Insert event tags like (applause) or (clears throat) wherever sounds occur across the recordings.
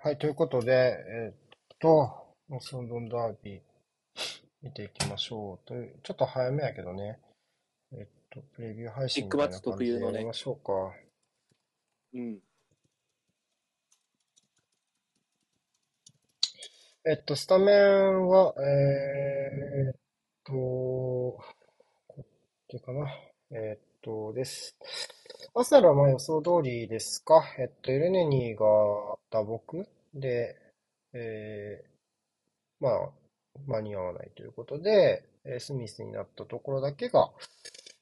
はい、ということで、えーっと、モスロンドンダービー見ていきましょう。という、ちょっと早めやけどね。えっと、プレビュー配信みたいな感じでやりましょうか。うん。えっと、スタメンは、えーっと、こっちかな。えーっと、です。アスナルはまあ予想通りですか？えっと、エルネニーが打撲で、えー、まあ、間に合わないということで、スミスになったところだけが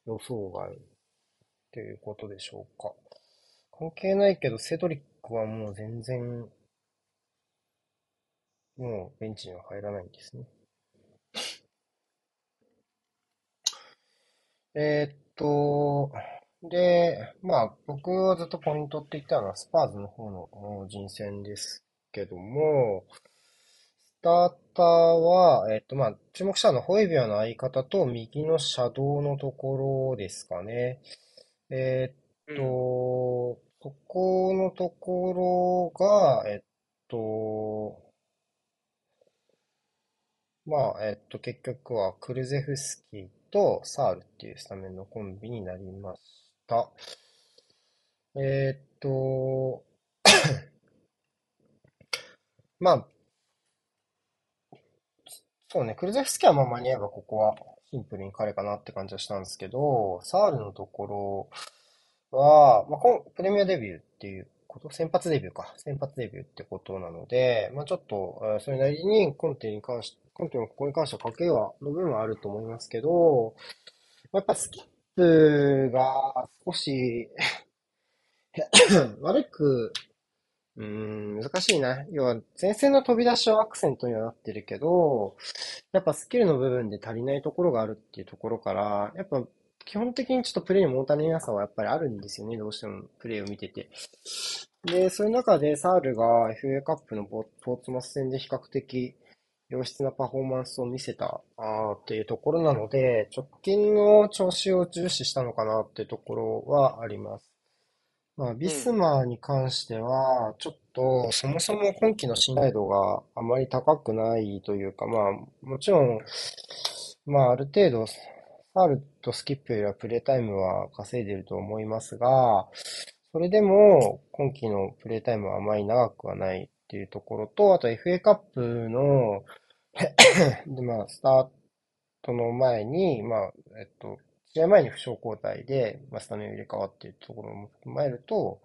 予想外ということでしょうか。関係ないけど、セドリックはもう全然、もうベンチには入らないんですね。えー、っと、で、まあ、僕はずっとポイントって言ったのはスパーズの方の人選ですけども、スターターは、えっと、まあ、注目したのはホイビアの相方と右のシャドウのところですかね。えっと、そこのところが、えっと、まあ、えっと、結局はクルゼフスキーとサールっていうスタメンのコンビになりました。えっと、(coughs) まあ、そうね、クルゼフスキーはまあ間に合えばここはシンプルに彼かなって感じはしたんですけど、サールのところは、まあ、プレミアデビューっていうこと、先発デビューか。先発デビューってことなので、まあちょっと、それなりにコンテに関して、コンテのここに関しては賭けは、の部分はあると思いますけど、やっぱスキップが少し (coughs) 悪くうん、難しいな。要は、前線の飛び出しはアクセントにはなってるけど、やっぱスキルの部分で足りないところがあるっていうところから、やっぱ基本的にちょっとプレイに物足りなさはやっぱりあるんですよね。どうしてもプレイを見てて。で、そういう中でサールが FA カップのポーツマス戦で比較的良質なパフォーマンスを見せたあっていうところなので、直近の調子を重視したのかなっていうところはあります。まあ、ビスマーに関しては、ちょっと、そもそも今季の信頼度があまり高くないというか、まあ、もちろん、まあ、ある程度、サールとスキップよりはプレータイムは稼いでいると思いますが、それでも、今季のプレータイムはあまり長くはないっていうところと、あと FA カップの (coughs) で、まあ、スタートの前に、まあ、えっと、試合前に負傷交代で、まあ、スタメン入れ替わっているところも踏まえると、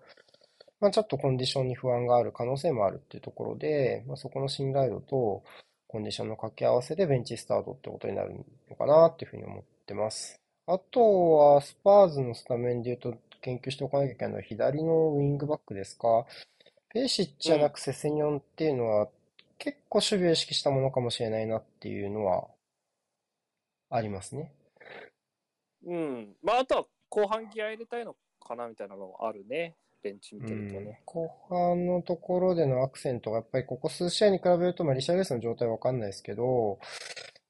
まあ、ちょっとコンディションに不安がある可能性もあるっていうところで、まあ、そこの信頼度とコンディションの掛け合わせでベンチスタートってことになるのかなっていうふうに思ってます。あとは、スパーズのスタメンで言うと、研究しておかなきゃいけないのは左のウィングバックですか？ペーシッチじゃなくセセニョンっていうのは、結構守備を意識したものかもしれないなっていうのはありますね。うん。まあ、あとは後半ギア入れたいのかなみたいなのもあるね。ベンチ見てるとね。後半のところでのアクセントがやっぱりここ数試合に比べると、まあ、リシャルレスの状態はわかんないですけど、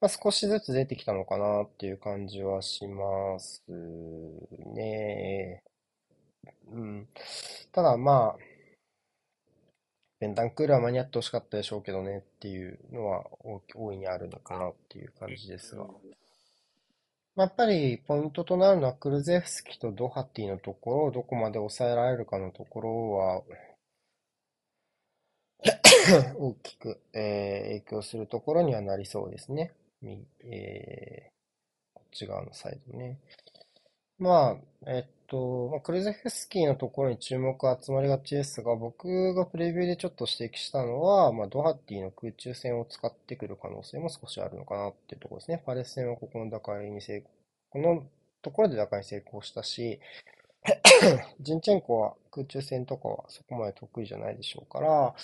まあ、少しずつ出てきたのかなっていう感じはしますね。うん。ただまあ、ベンタンクールは間に合ってほしかったでしょうけどねっていうのは大いにあるのかなっていう感じですが。やっぱりポイントとなるのはクルゼフスキとドハティのところをどこまで抑えられるかのところは (coughs) 大きく、えー、影響するところにはなりそうですね。えー、こっち側のサイドね。まあ、えっと、まあ、クルゼフスキーのところに注目が集まりがちですが、僕がプレビューでちょっと指摘したのは、まあ、ドハッティの空中戦を使ってくる可能性も少しあるのかなっていうところですね。パレス戦はここの打開に成功、このところで打開に成功したし、ジンチェンコは空中戦とかはそこまで得意じゃないでしょうから、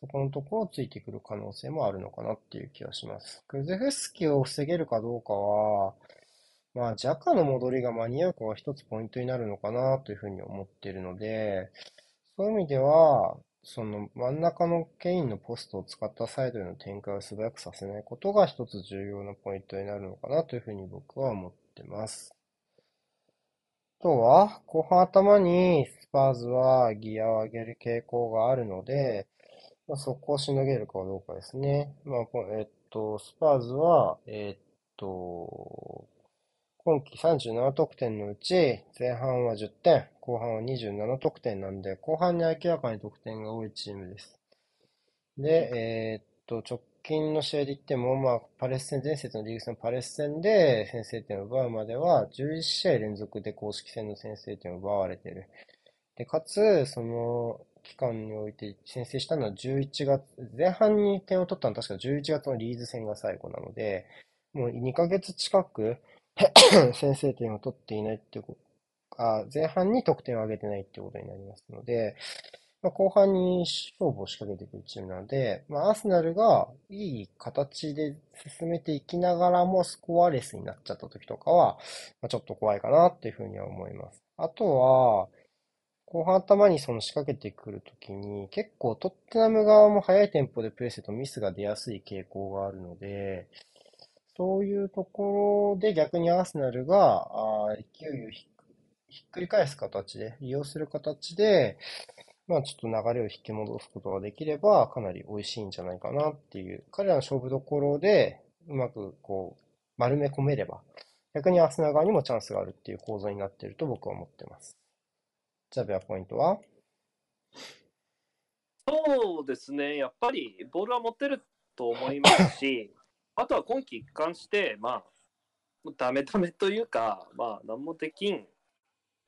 そこのところをついてくる可能性もあるのかなっていう気がします。クルゼフスキーを防げるかどうかは、まあ、ジャカの戻りが間に合うかが一つポイントになるのかなというふうに思っているので、そういう意味では、その真ん中のケインのポストを使ったサイドへの展開を素早くさせないことが一つ重要なポイントになるのかなというふうに僕は思ってます。あとは、後半頭にスパーズはギアを上げる傾向があるので、まあ、そこをしのげるかどうかですね。まあ、えっと、スパーズは、えっと、今季37得点のうち、前半は10点、後半は27得点なんで、後半に明らかに得点が多いチームです。で、えっと、直近の試合で言っても、まあ、パレス戦、前節のリーグ戦のパレス戦で先制点を奪うまでは、11試合連続で公式戦の先制点を奪われている。で、かつ、その期間において先制したのは11月、前半に点を取ったのは確か11月のリーズ戦が最後なので、もう2ヶ月近く (coughs) 先制点を取っていないっていうことあ、前半に得点を上げてないっていうことになりますので、まあ、後半に勝負を仕掛けていくるチームなので、まあ、アーセナルがいい形で進めていきながらもスコアレスになっちゃった時とかは、まあ、ちょっと怖いかなっていうふうには思います。あとは、後半頭にその仕掛けてくるときに、結構トッテナム側も速いテンポでプレイするとミスが出やすい傾向があるので、そういうところで逆にアーセナルがあ勢いをひっくり返す形で、利用する形で、まあちょっと流れを引き戻すことができれば、かなり美味しいんじゃないかなっていう、彼らの勝負どころで、うまくこう、丸め込めれば、逆にアーセナル側にもチャンスがあるっていう構造になっていると僕は思ってます。ジャビアポイントは？そうですね、やっぱりボールは持ってると思いますし、あとは今季一貫して、まあ、ダメダメというか、まあ、何もできん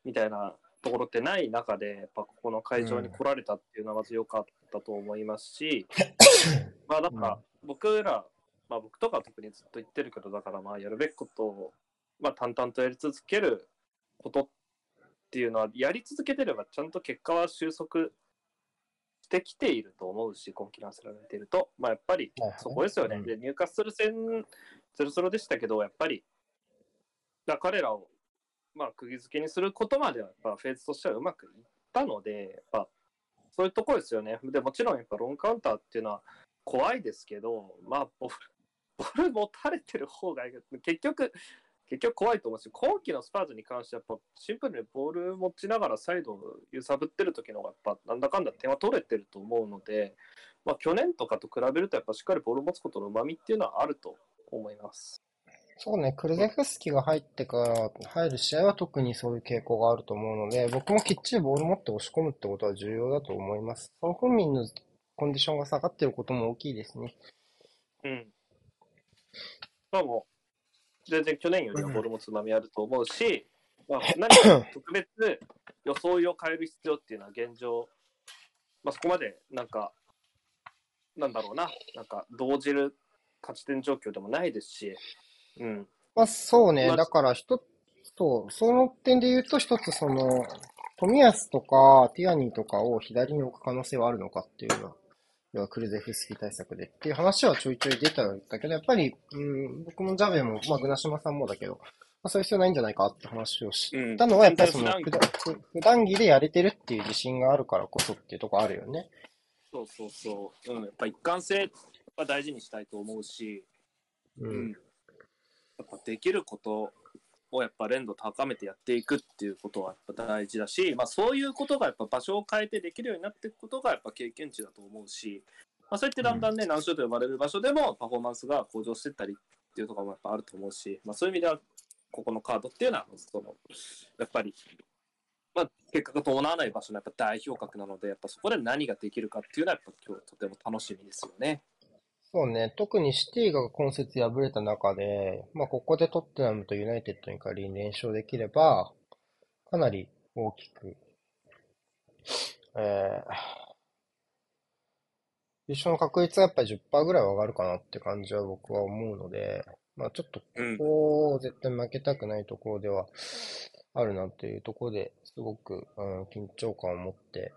みたいなところってない中で、やっぱここの会場に来られたっていうのはまず良かったと思いますし、(coughs) うん、まあなん。か僕ら、まあ僕とか特にずっと言ってるけど、だからまあやるべきことを、まあ淡々とやり続けることっていうのは、やり続けてればちゃんと結果は収束してきていると思うし、今季のせられていると、まあやっぱりそこですよね。で、入荷する戦0-0でしたけど、やっぱり、だ彼らをまあ、釘付けにすることまでは、やっぱフェーズとしてはうまくいったので、やっぱそういうところですよね。でもちろん、やっぱロンカウンターっていうのは怖いですけど、まあ、ボール、ボール持たれてる方が、結局、結局怖いと思うし、今季のスパーズに関しては、やっぱシンプルにボール持ちながらサイドを揺さぶってる時の方が、やっぱなんだかんだ点は取れてると思うので、まあ、去年とかと比べると、やっぱしっかりボール持つことのうまみっていうのはあると思います。そうね、クルゼフスキが入ってから入る試合は特にそういう傾向があると思うので、僕もきっちりボール持って押し込むってことは重要だと思います。ソン・フンミンのコンディションが下がってることも大きいですね。うん。まあもう、全然去年よりはボールもつまみあると思うし、(laughs) まあ、何か特別装いを変える必要っていうのは現状、まあ、そこまでなんか、なんだろうな、なんか動じる勝ち点状況でもないですし、うん。まあ、そうね。だから、一つ、そう、その点で言うと、一つ、その、富安とか、ティアニーとかを左に置く可能性はあるのかっていうのは、要はクルゼフスキ対策でっていう話はちょいちょい出たんだけど、やっぱり、うん、僕もジャベも、まあ、グナシマさんもだけど、まあ、そういう必要ないんじゃないかって話をしたのは、やっぱりその普段、普段着でやれてるっていう自信があるからこそっていうとこあるよね。そうそうそう。うん、やっぱ一貫性は大事にしたいと思うし、うん、うん。やっぱできることをやっぱ連度高めてやっていくっていうことはやっぱ大事だし、まあ、そういうことがやっぱ場所を変えてできるようになっていくことがやっぱ経験値だと思うし、まあ、そうやってだんだんね、難所と呼ばれる場所でもパフォーマンスが向上していったりっていうところもやっぱあると思うし、まあ、そういう意味ではここのカードっていうのはそのやっぱり、まあ、結果が伴わない場所のやっぱ代表格なのでやっぱそこで何ができるかっていうのはやっぱ今日とても楽しみですよね。そうね。特にシティが今節敗れた中で、まあ、ここでトッテナムとユナイテッドに仮に連勝できれば、かなり大きく、えー、優勝の確率はやっぱり10%ぐらいは上がるかなって感じは僕は思うので、まあちょっとここを絶対負けたくないところではあるなっていうところですごく、うん、緊張感を持って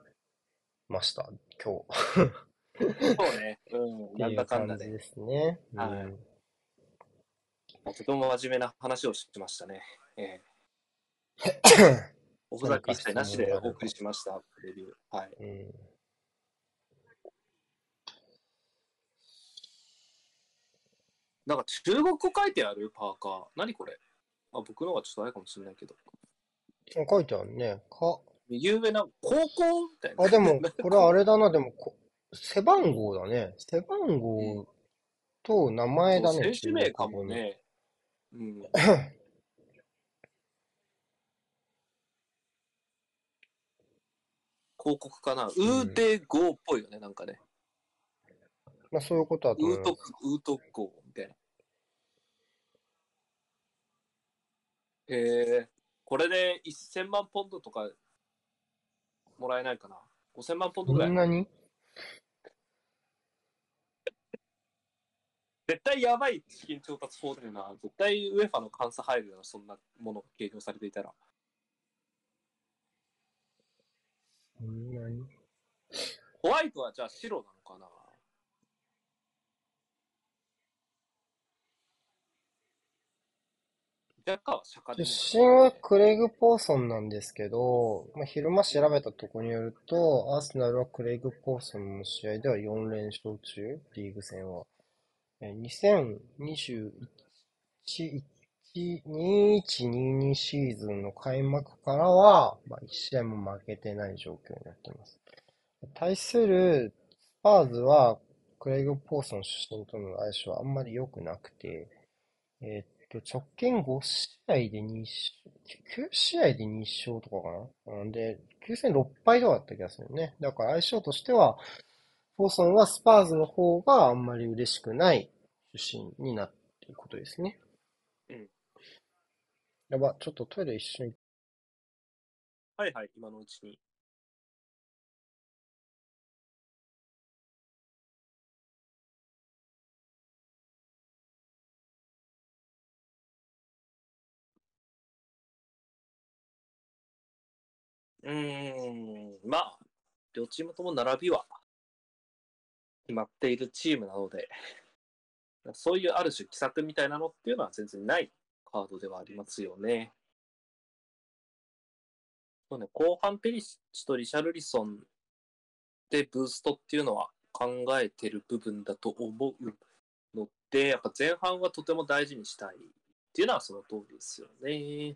ました、今日。(laughs) そうね。うん。なんだかんだで。ですね。はい。とても真面目な話をしましたね。ええ (coughs) おふざけ一切なしでお送りしました、レビュー。はい。うんなんか中国語書いてある？パーカー。何これ？あ僕の方がちょっとあれかもしれないけど。書いてあるね。か。右上な、高校みたいな。あ、でも、これあれだな、でもこ、背番号だね。背番号と名前だね。選手名か。もね。うん。(laughs) 広告かな。ウーテゴーっぽいよね、なんかね。まあそういうことだと思います。ウート、ウートゴーみたいな。へえ、これで1000万ポンドとかもらえないかな。5000万ポンドぐらいこん。なに？絶対やばい資金調達法だよな。絶対ウェファの監査入るよな、そんなものが計上されていたら。こんなに？ホワイトはじゃあ白なのかな？出身はクレイグ・ポーソンなんですけど、まあ、昼間調べたところによると、アーセナルはクレイグ・ポーソンの試合では4連勝中、リーグ戦は。2021 2122シーズンの開幕からは、まあ、1試合も負けてない状況になっています。対するスパーズは、クレイグ・ポーソン出身との相性はあんまり良くなくて、えーっと、直近5試合で2勝、9試合で2勝とかかな？なんで、9戦6敗とかだった気がするね。だから相性としては、ポーソンはスパーズの方があんまり嬉しくない出身になっていることですね。うん。やば、ちょっとトイレ一緒に。はいはい、今のうちに。うーん、まあ、両チームとも並びは決まっているチームなので、そういうある種奇策みたいなのっていうのは全然ないカードではありますよね。そうね、後半ペリシッチとリシャルリソンでブーストっていうのは考えてる部分だと思うので、やっぱ前半はとても大事にしたいっていうのはその通りですよね。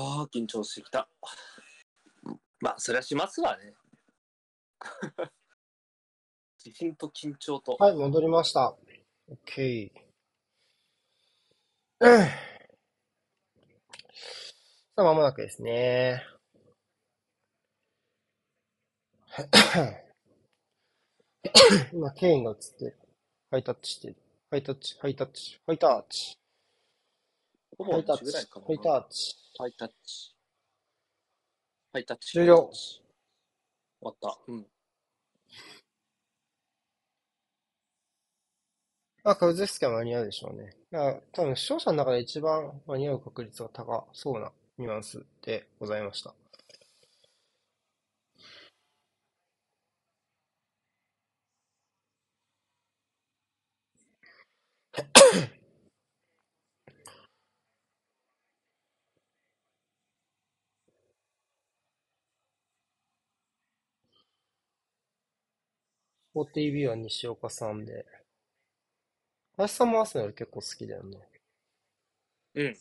ああ、緊張してきた。まあ、それはしますわね。(laughs) 自信と緊張と。はい、戻りました。OK。う (clears throat) んさあ、まもなくですね。(clears throat) 今、ケインが映ってる。ハイタッチしてる。ハイタッチ、ハイタッチ、ハイタッチ。ほぼハイタッチ同じぐらいか、な。ハイタッチ。ハイタッチ。ハイタッチ。終了終わった。うん。まあ、カウズフスキは間に合うでしょうね。だから多分、視聴者の中で一番間に合う確率が高そうなニュアンスでございました。(laughs) 4TV は西岡さんで。林さんもアーセナル結構好きだよね。うん。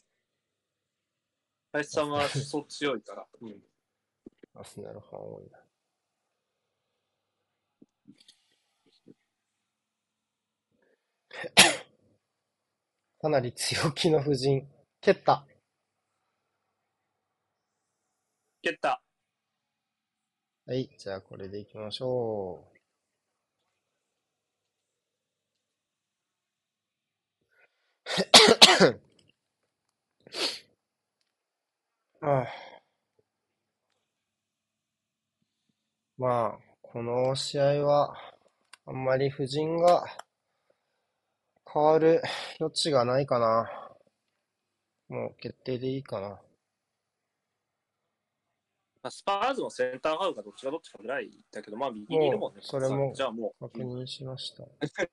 林さんは思想強いから。(laughs) うん。アーセナルファン多いな。(coughs) かなり強気の布陣。蹴った。蹴った。はい、じゃあこれでいきましょう。ああまあ、この試合は、あんまり布陣が変わる余地がないかな。もう決定でいいかな。まあ、スパーズのセンターハウがどっちがどっちかぐらいだけど、まあ右にいるもんね。それもじゃあもう確認しました。(laughs)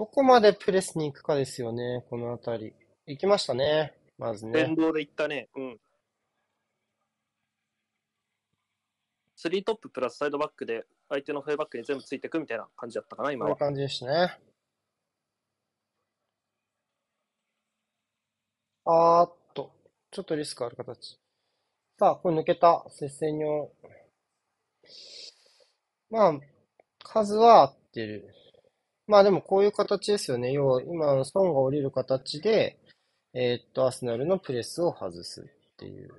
どこまでプレスに行くかですよね、このあたり。行きましたね、まずね。電動で行ったね。うん。スリートッププラスサイドバックで相手のフェイバックに全部ついていくみたいな感じだったかな、今は。こういう感じでしたね。あーっと、ちょっとリスクある形。さあ、これ抜けた。接戦にまあ、数は合ってる。まあでもこういう形ですよね。要は今のソンが降りる形で、えーっと、アスナルのプレスを外すっていう。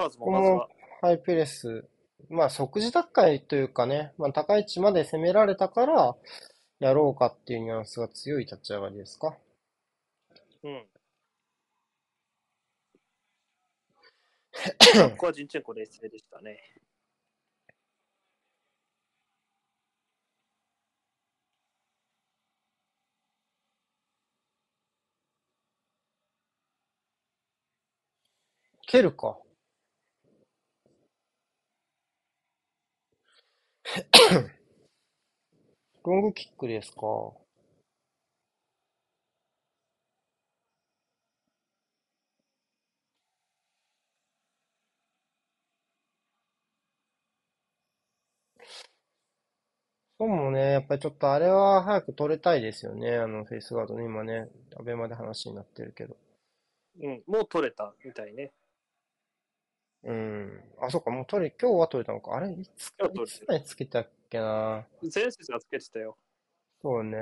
パーズもまずは。ハイプレス。まあ即時奪回というかね、まあ高い位置まで攻められたから、やろうかっていうニュアンスが強い立ち上がりですか。うん。(coughs) ここはジンチェンコ冷静でしたね。蹴るか。ロングキックですか？そうもね、やっぱりちょっとあれは早く取れたいですよね。あのフェイスガードね、今ね、アベマで話になってるけど。うん、もう取れたみたいね。うん。あ、そっか、もう取れ、今日は取れたのか。あれいつ、今日取れいつまでつけたっけな。前節がつけてたよ。そうね。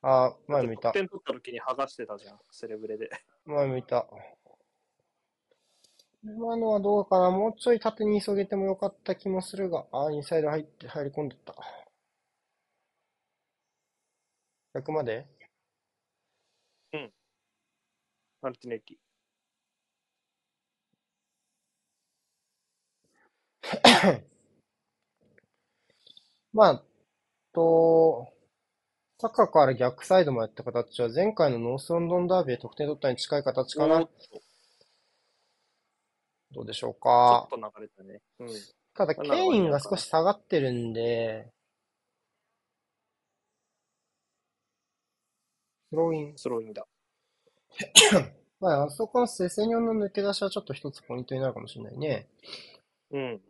あ、前見た。得点取った時に剥がしてたじゃん、セレブレで。前見た。今のはどうかな。もうちょい縦に急げてもよかった気もするが。あ、インサイド入って、入り込んでった。100まで？うん。マルティネッリ。(coughs) まあ、と、サッカーから逆サイドもやった形は前回のノースロンドンダービーで得点取ったに近い形かな。どうでしょうか。ちょっと流れたね。うん。ただ、ケインが少し下がってるんで、スローイン。スローインだ。(coughs) まあ、あそこのセセニョンの抜け出しはちょっと一つポイントになるかもしれないね。うん。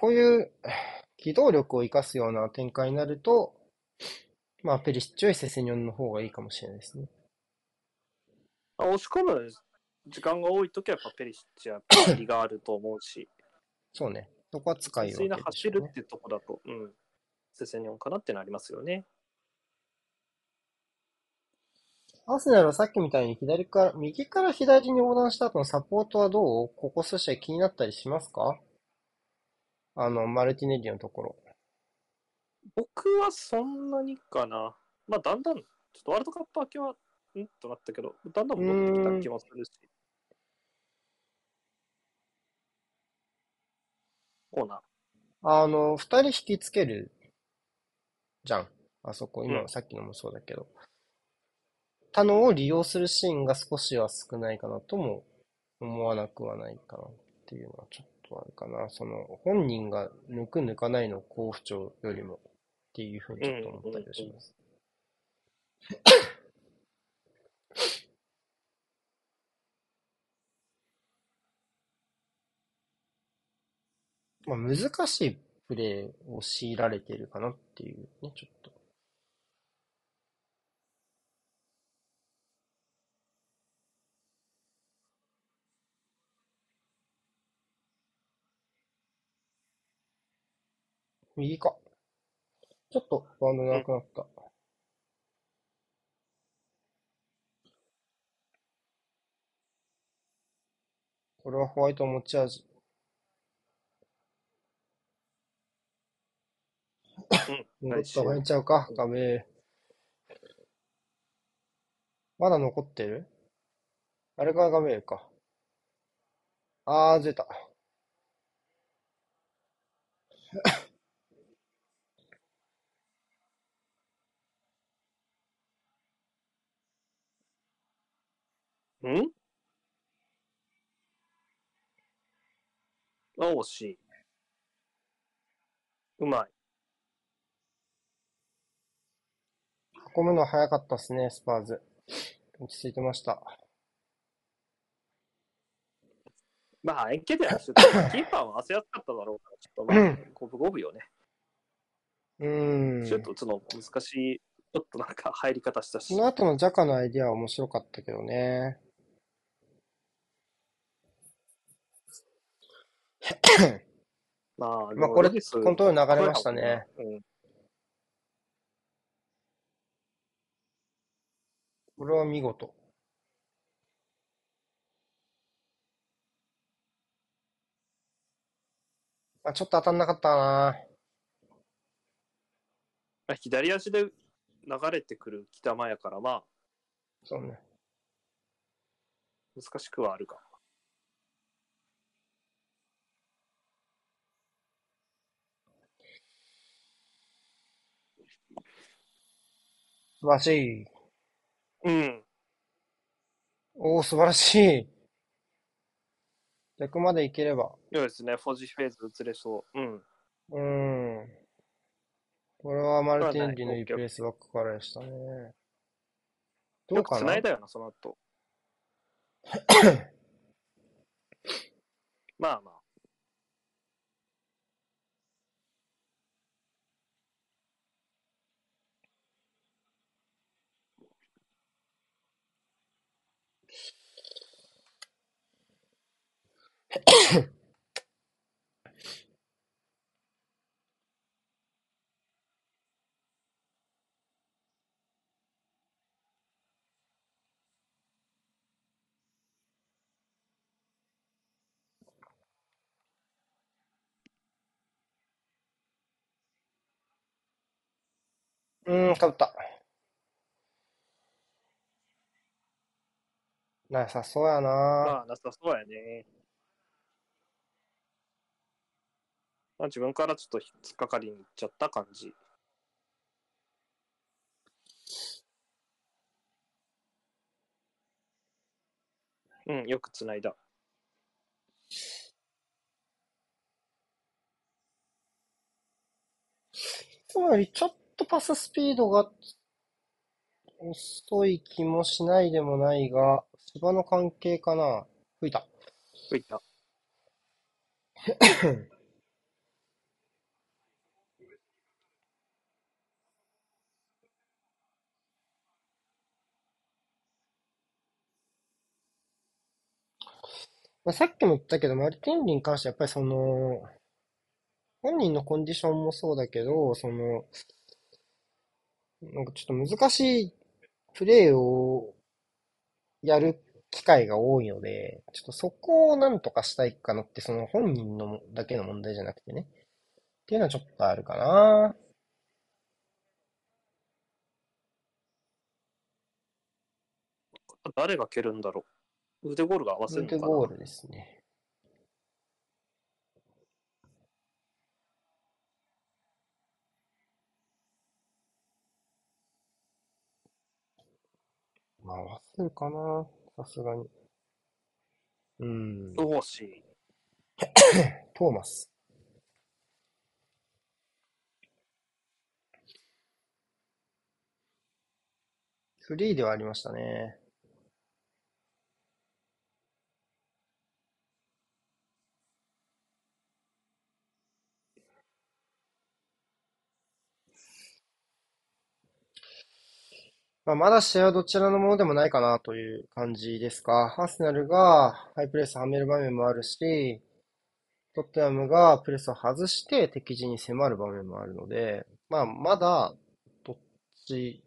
こういう機動力を生かすような展開になると、まあ、ペリシッチよりセセニョンの方がいいかもしれないですね。押し込む時間が多いときはやっぱペリシッチはリがあると思うし。そうね。そこは使いよう、ね。走るっていうとこだと、うん。セセニョンかなってなりますよね。アスナルはさっきみたいに左から、右から左に横断した後のサポートはどう？ここ少し気になったりしますか？あの、マルティネリのところ。僕はそんなにかな。まあ、だんだん、ちょっとワールドカップ明けは、ん？となったけど、だんだん戻ってきた気もするし。コーナー。あの、二人引きつけるじゃん。あそこ、今、うんさっきのもそうだけど。他のを利用するシーンが少しは少ないかなとも思わなくはないかなっていうのはちょっとあるかな。その、本人が抜く抜かないの好不調よりもっていうふうにちょっと思ったりはします。まあ、難しいプレーを強いられてるかなっていうね、ちょっと。右か。ちょっとバウンドなくなった。これはホワイト持ち味。うん。戻った方がいいんちゃうか、画面。まだ残ってる？あれが画面か。あー、出た。ん？あ、惜しい。うまい。運ぶの早かったっすね、スパーズ。落ち着いてました。まあ、円形ではちょっとキーパーは汗やすかっただろうから、ちょっとまあ、五分五分よね。うーん。シュート打つの難しい、ちょっとなんか入り方したしそ。の後のジャカのアイディアは面白かったけどね。まあ、まあこれコントロール流れましたね。うん。これは見事。あ、ちょっと当たんなかったな。まあ左足で流れてくる北間やから、まあ、そうね。難しくはあるか。素晴らしい。うん。おー、素晴らしい。逆までいければ。そうですね、フォジフェーズ移れそう。うん。うーん。これはマルティンリのいプレースバックからでしたね。どよくうかな？い繋だよな、その後。(laughs) まあまあ。うーん、かぶった。なさそうやな。まあ、なさそうやね。まあ、自分からちょっと引っかかりに行っちゃった感じ。うん、よく繋いだ。つまりちょっとパススピードが遅い気もしないでもないが、芝の関係かな。吹いた。吹いた。(laughs) まあ、さっきも言ったけど、マルティンリに関してはやっぱりその、本人のコンディションもそうだけど、その、なんかちょっと難しいプレーをやる機会が多いので、ちょっとそこをなんとかしたいかなって、その本人のだけの問題じゃなくてね。っていうのはちょっとあるかな。誰が蹴るんだろう腕ゴールが合わせる腕のかな？ゴールですね。まあ、合わせるかな。さすがに。うん。おし。(coughs) トーマス。フリーではありましたね。まあ、まだ試合はどちらのものでもないかなという感じですか。アーセナルがハイプレスはめる場面もあるし、トッテナムがプレスを外して敵陣に迫る場面もあるので、まあ、まだどっち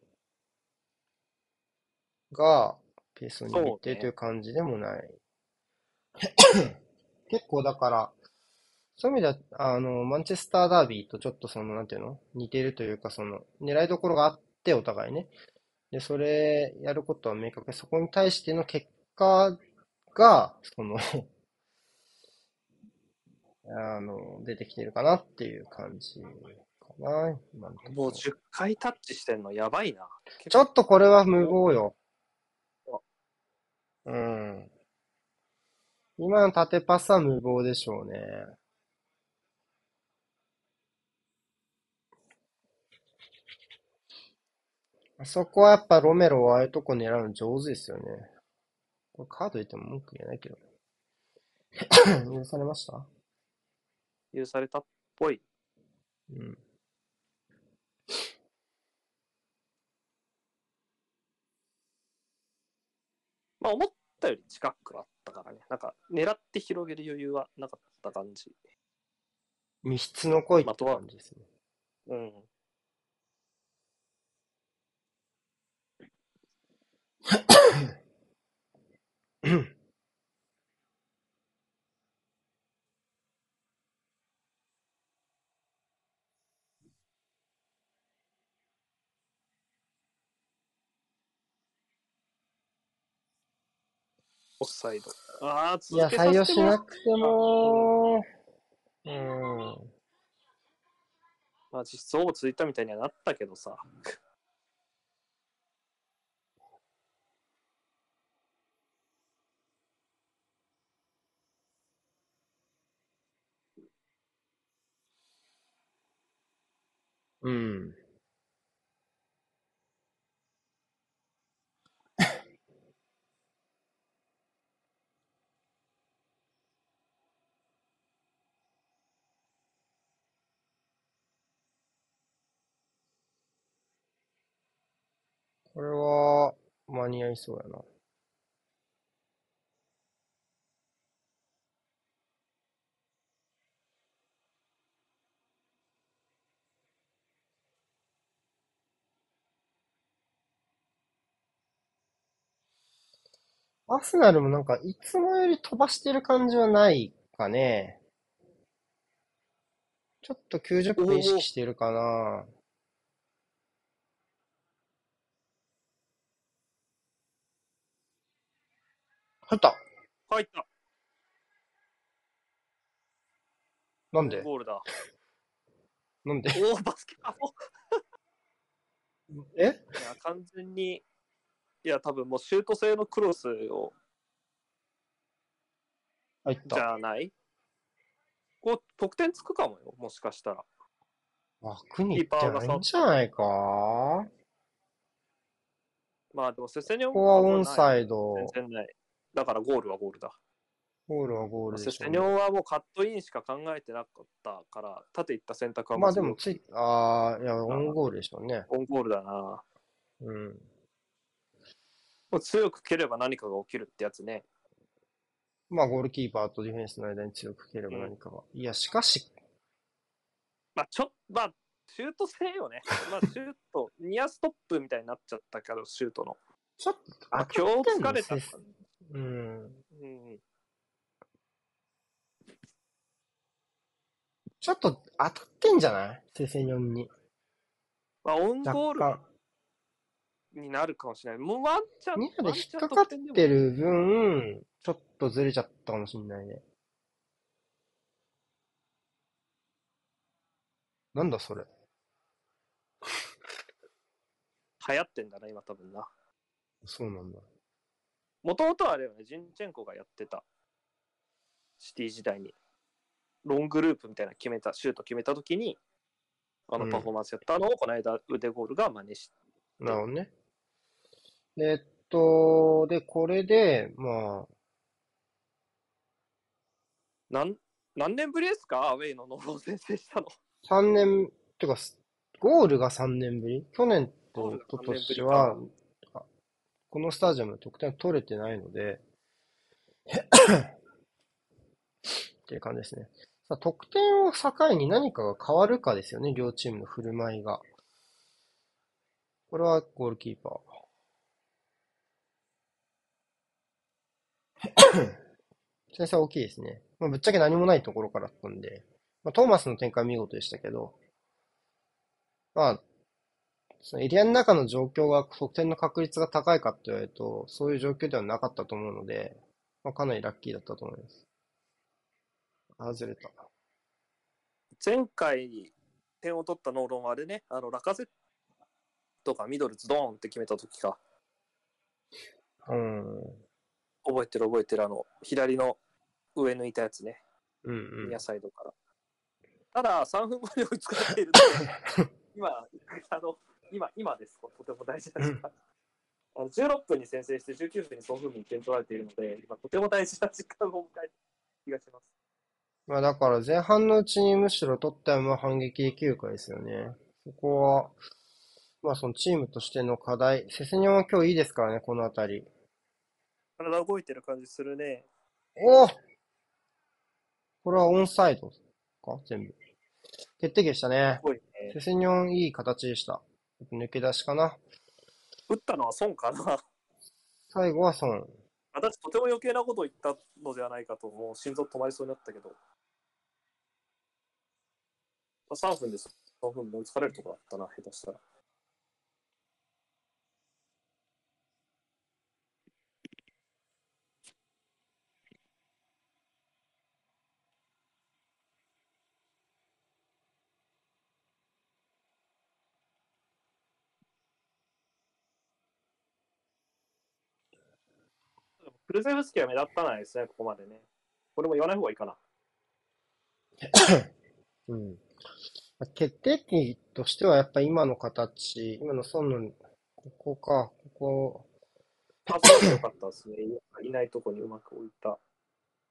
がペースを握ってという感じでもない。(coughs) 結構だから、そういう意味では、あの、マンチェスターダービーとちょっとその、なんていうの？似ているというか、その、狙いどころがあって、お互いね。で、それ、やることは明確で、そこに対しての結果が、その、(laughs) あの、出てきてるかなっていう感じかな、もう10回タッチしてんのやばいな。ちょっとこれは無謀よ。うん。今の縦パスは無謀でしょうね。あそこはやっぱロメロはああいうとこ狙うの上手ですよね。これカード入れても文句言えないけど。(coughs) 許されました？許されたっぽい。うん。まあ思ったより近くあったからね。なんか狙って広げる余裕はなかった感じ。密室の恋って感じですね。うん。オフサイド。ああ、いや、採用しなくても、うん。まあ実質ほぼ続いたみたいにはなったけどさ。うん。これは間に合いそうやな。アスナルもなんかいつもより飛ばしてる感じはないかね。ちょっと90分意識してるかな。入った入ったなんで？ゴールだ。なんで？おお、バスケあもえ？ういや、完全に、いや、多分もうシュート性のクロスを、じ入った。ゃない？こう、得点つくかもよ、もしかしたら。枠に行ってないんじゃないか？こまあでも、セセニョンこはオンサイド。全然ない。だからゴールはゴールだ。ゴールはゴールでセしね。セニョンはもうカットインしか考えてなかったから、縦行った選択はずまあでもつい、ああ、いや、オンゴールでしょうね。オンゴールだな。うん。もう強く蹴れば何かが起きるってやつね。まあゴールキーパーとディフェンスの間に強く蹴れば何かが。いや、しかし、まあちょ、まあ、シュート性よね。まあシュート、ニアストップみたいになっちゃったけど、シュートの。ちょっとまあ、今日疲れた。せうん。うん。ちょっと当たってんじゃない？セセニョンに。まあ、オンゴール。になるかもしれない。もうワンチャン、ニアで引っかかってる分、ちょっとずれちゃったかもしんないね。なんだそれ。(laughs) 流行ってんだな、今多分な。そうなんだ。もともとはあれよね、ジンチェンコがやってた。シティ時代に。ロングループみたいな決めた、シュート決めたときに、あのうんパフォーマンスやったのを、この間、腕ゴールが真似しなるほどね。えっと、で、これで、まあ、なん何年ぶりですか？アウェイのノーロー先制したの。3年、てか、すゴールが3年ぶり？去年とゴールが一昨3年ぶり年は、あこのスタジアムで得点取れてないので、(coughs) っていう感じですね。さあ、得点を境に何かが変わるかですよね、両チームの振る舞いが。これはゴールキーパー。先生は大きいですね。まあ、ぶっちゃけ何もないところからだったんで、まあ、トーマスの展開は見事でしたけど、まあ、そのエリアの中の状況が得点の確率が高いかって言われると、そういう状況ではなかったと思うので、まあ、かなりラッキーだったと思います。あ、ずれた。前回、点を取ったノーロンはあれね、あの、ラカゼットがミドルズドーンって決めた時か。うん。覚えてる覚えてる、あの、左の上抜いたやつね。うんうんニア。サイドから。ただ、3分後に追いつかれているので、(laughs) 今、あの、今、今です。とても大事な時間。あの16分に先制して、19分にソン・フンミンに点取られているので、今、とても大事な時間を迎える気がします。まあだから前半のうちにむしろ取ったまま反撃できるかですよね。そこは、まあそのチームとしての課題。セセニョンは今日いいですからね、このあたり。体動いてる感じするね。おおこれはオンサイドか？全部。決定機でしたねす。ごいね。セセニョンいい形でした。抜け出しかな。打ったのはソンかな。最後はソン。私、とても余計なことを言ったのではないかと、もう心臓止まりそうになったけど。3分です。3分で追いつかれるとこだったな、下手したら。クルゼフスキーは目立たないですね、ここまでね。これも言わない方がいいかな。(coughs) うん。まあ決定機としてはやっぱ今の形、今のソンの、ここか、ここ、パスが良かったですね。(coughs) いないとこにうまく置いた。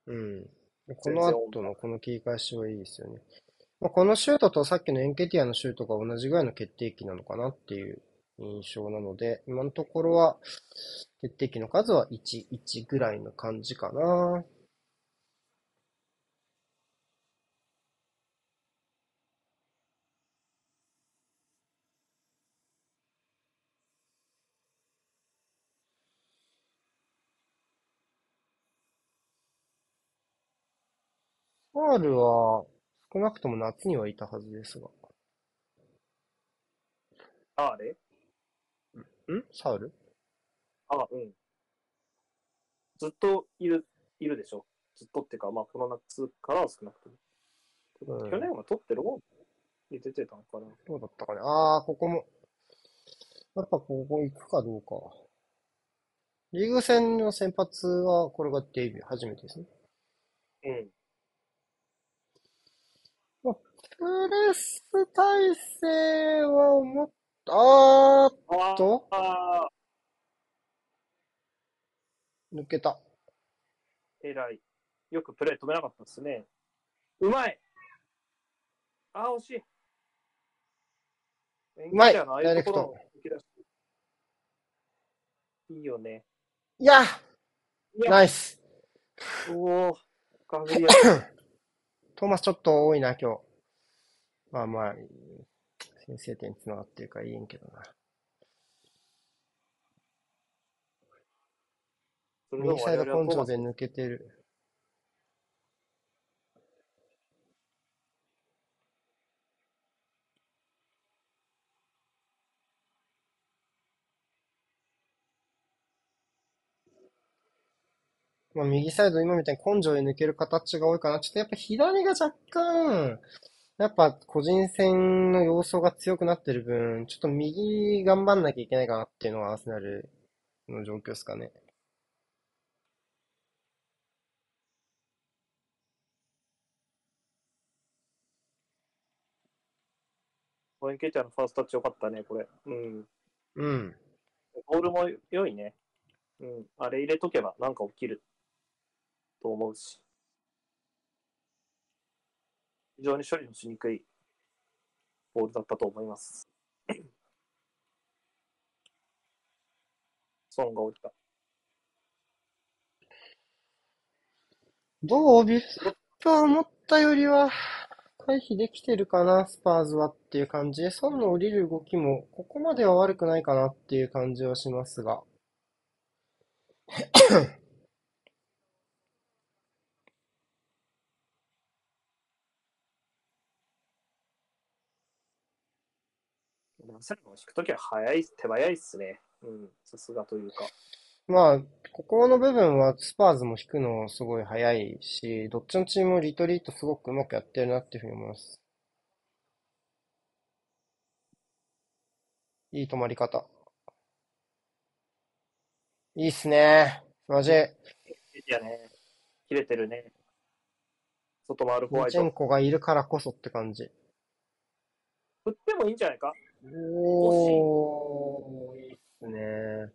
うん。この後のこの切り返しはいいですよね。まあ、このシュートとさっきのエンケティアのシュートが同じぐらいの決定機なのかなっていう印象なので、今のところは決定機の数は1、1ぐらいの感じかな。ファールは少なくとも夏にはいたはずですが。ああれん？サウル？あうん。ずっといる、いるでしょ？ずっとっていうか、まあ、この夏からは少なくとも。うん去年は取ってる方に出てたのかな。どうだったかね。ああ、ここも。やっぱここ行くかどうか。リーグ戦の先発は、これがデビュー初めてですね。うん。プレス体制は思った、あーっあと、あ抜けた。ー、偉い。よくプレー止めなかったですね。うまいああ、惜しい。うまいああいうところの抜け出しいいよね。いや、いやナイス。おお、ガブリアル。トーマスちょっと多いな、今日。まあまあ、先制点につながってるからいいんけどな。右サイド根性で抜けてる。まあ、右サイド今みたいに根性で抜ける形が多いかな。ちょっとやっぱ左が若干、やっぱ個人戦の要素が強くなってる分、ちょっと右頑張んなきゃいけないかなっていうのがアーセナルの状況ですかね。コエンケイチャーのファーストタッチよかったね、これ。うん。うん。ボールも良いね。うん。あれ入れとけばなんか起きると思うし。非常に処理のしにくいボールだったと思います。(coughs) ソンが降りた。どうビルドアップは思ったよりは回避できてるかな、スパーズはっていう感じで、ソンの降りる動きもここまでは悪くないかなっていう感じはしますが。セルの引くときは早い、手早いっすね。うん。さすがというか。まあ、ここの部分はスパーズも引くのすごい早いし、どっちのチームもリトリートすごくうまくやってるなっていうふうに思います。いい止まり方。いいっすね。マジ。いやね。切れてるね。外回るホワイトジェン。コがいるからこそって感じ。振ってもいいんじゃないか？おー、いいっすね。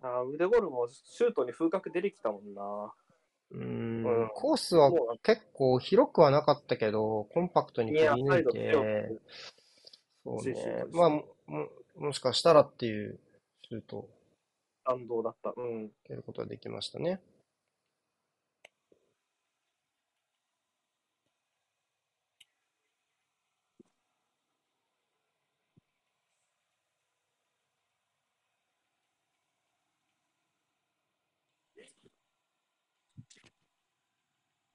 あー腕ゴールもシュートに風格出てきたもんな。うーうんん、コースはも結構広くはなかったけど、コンパクトにう、切り抜いて、く。そうシュートねで。すまあ、も、もしかしたらっていうシュートを感動だった。うん。蹴ることができましたね。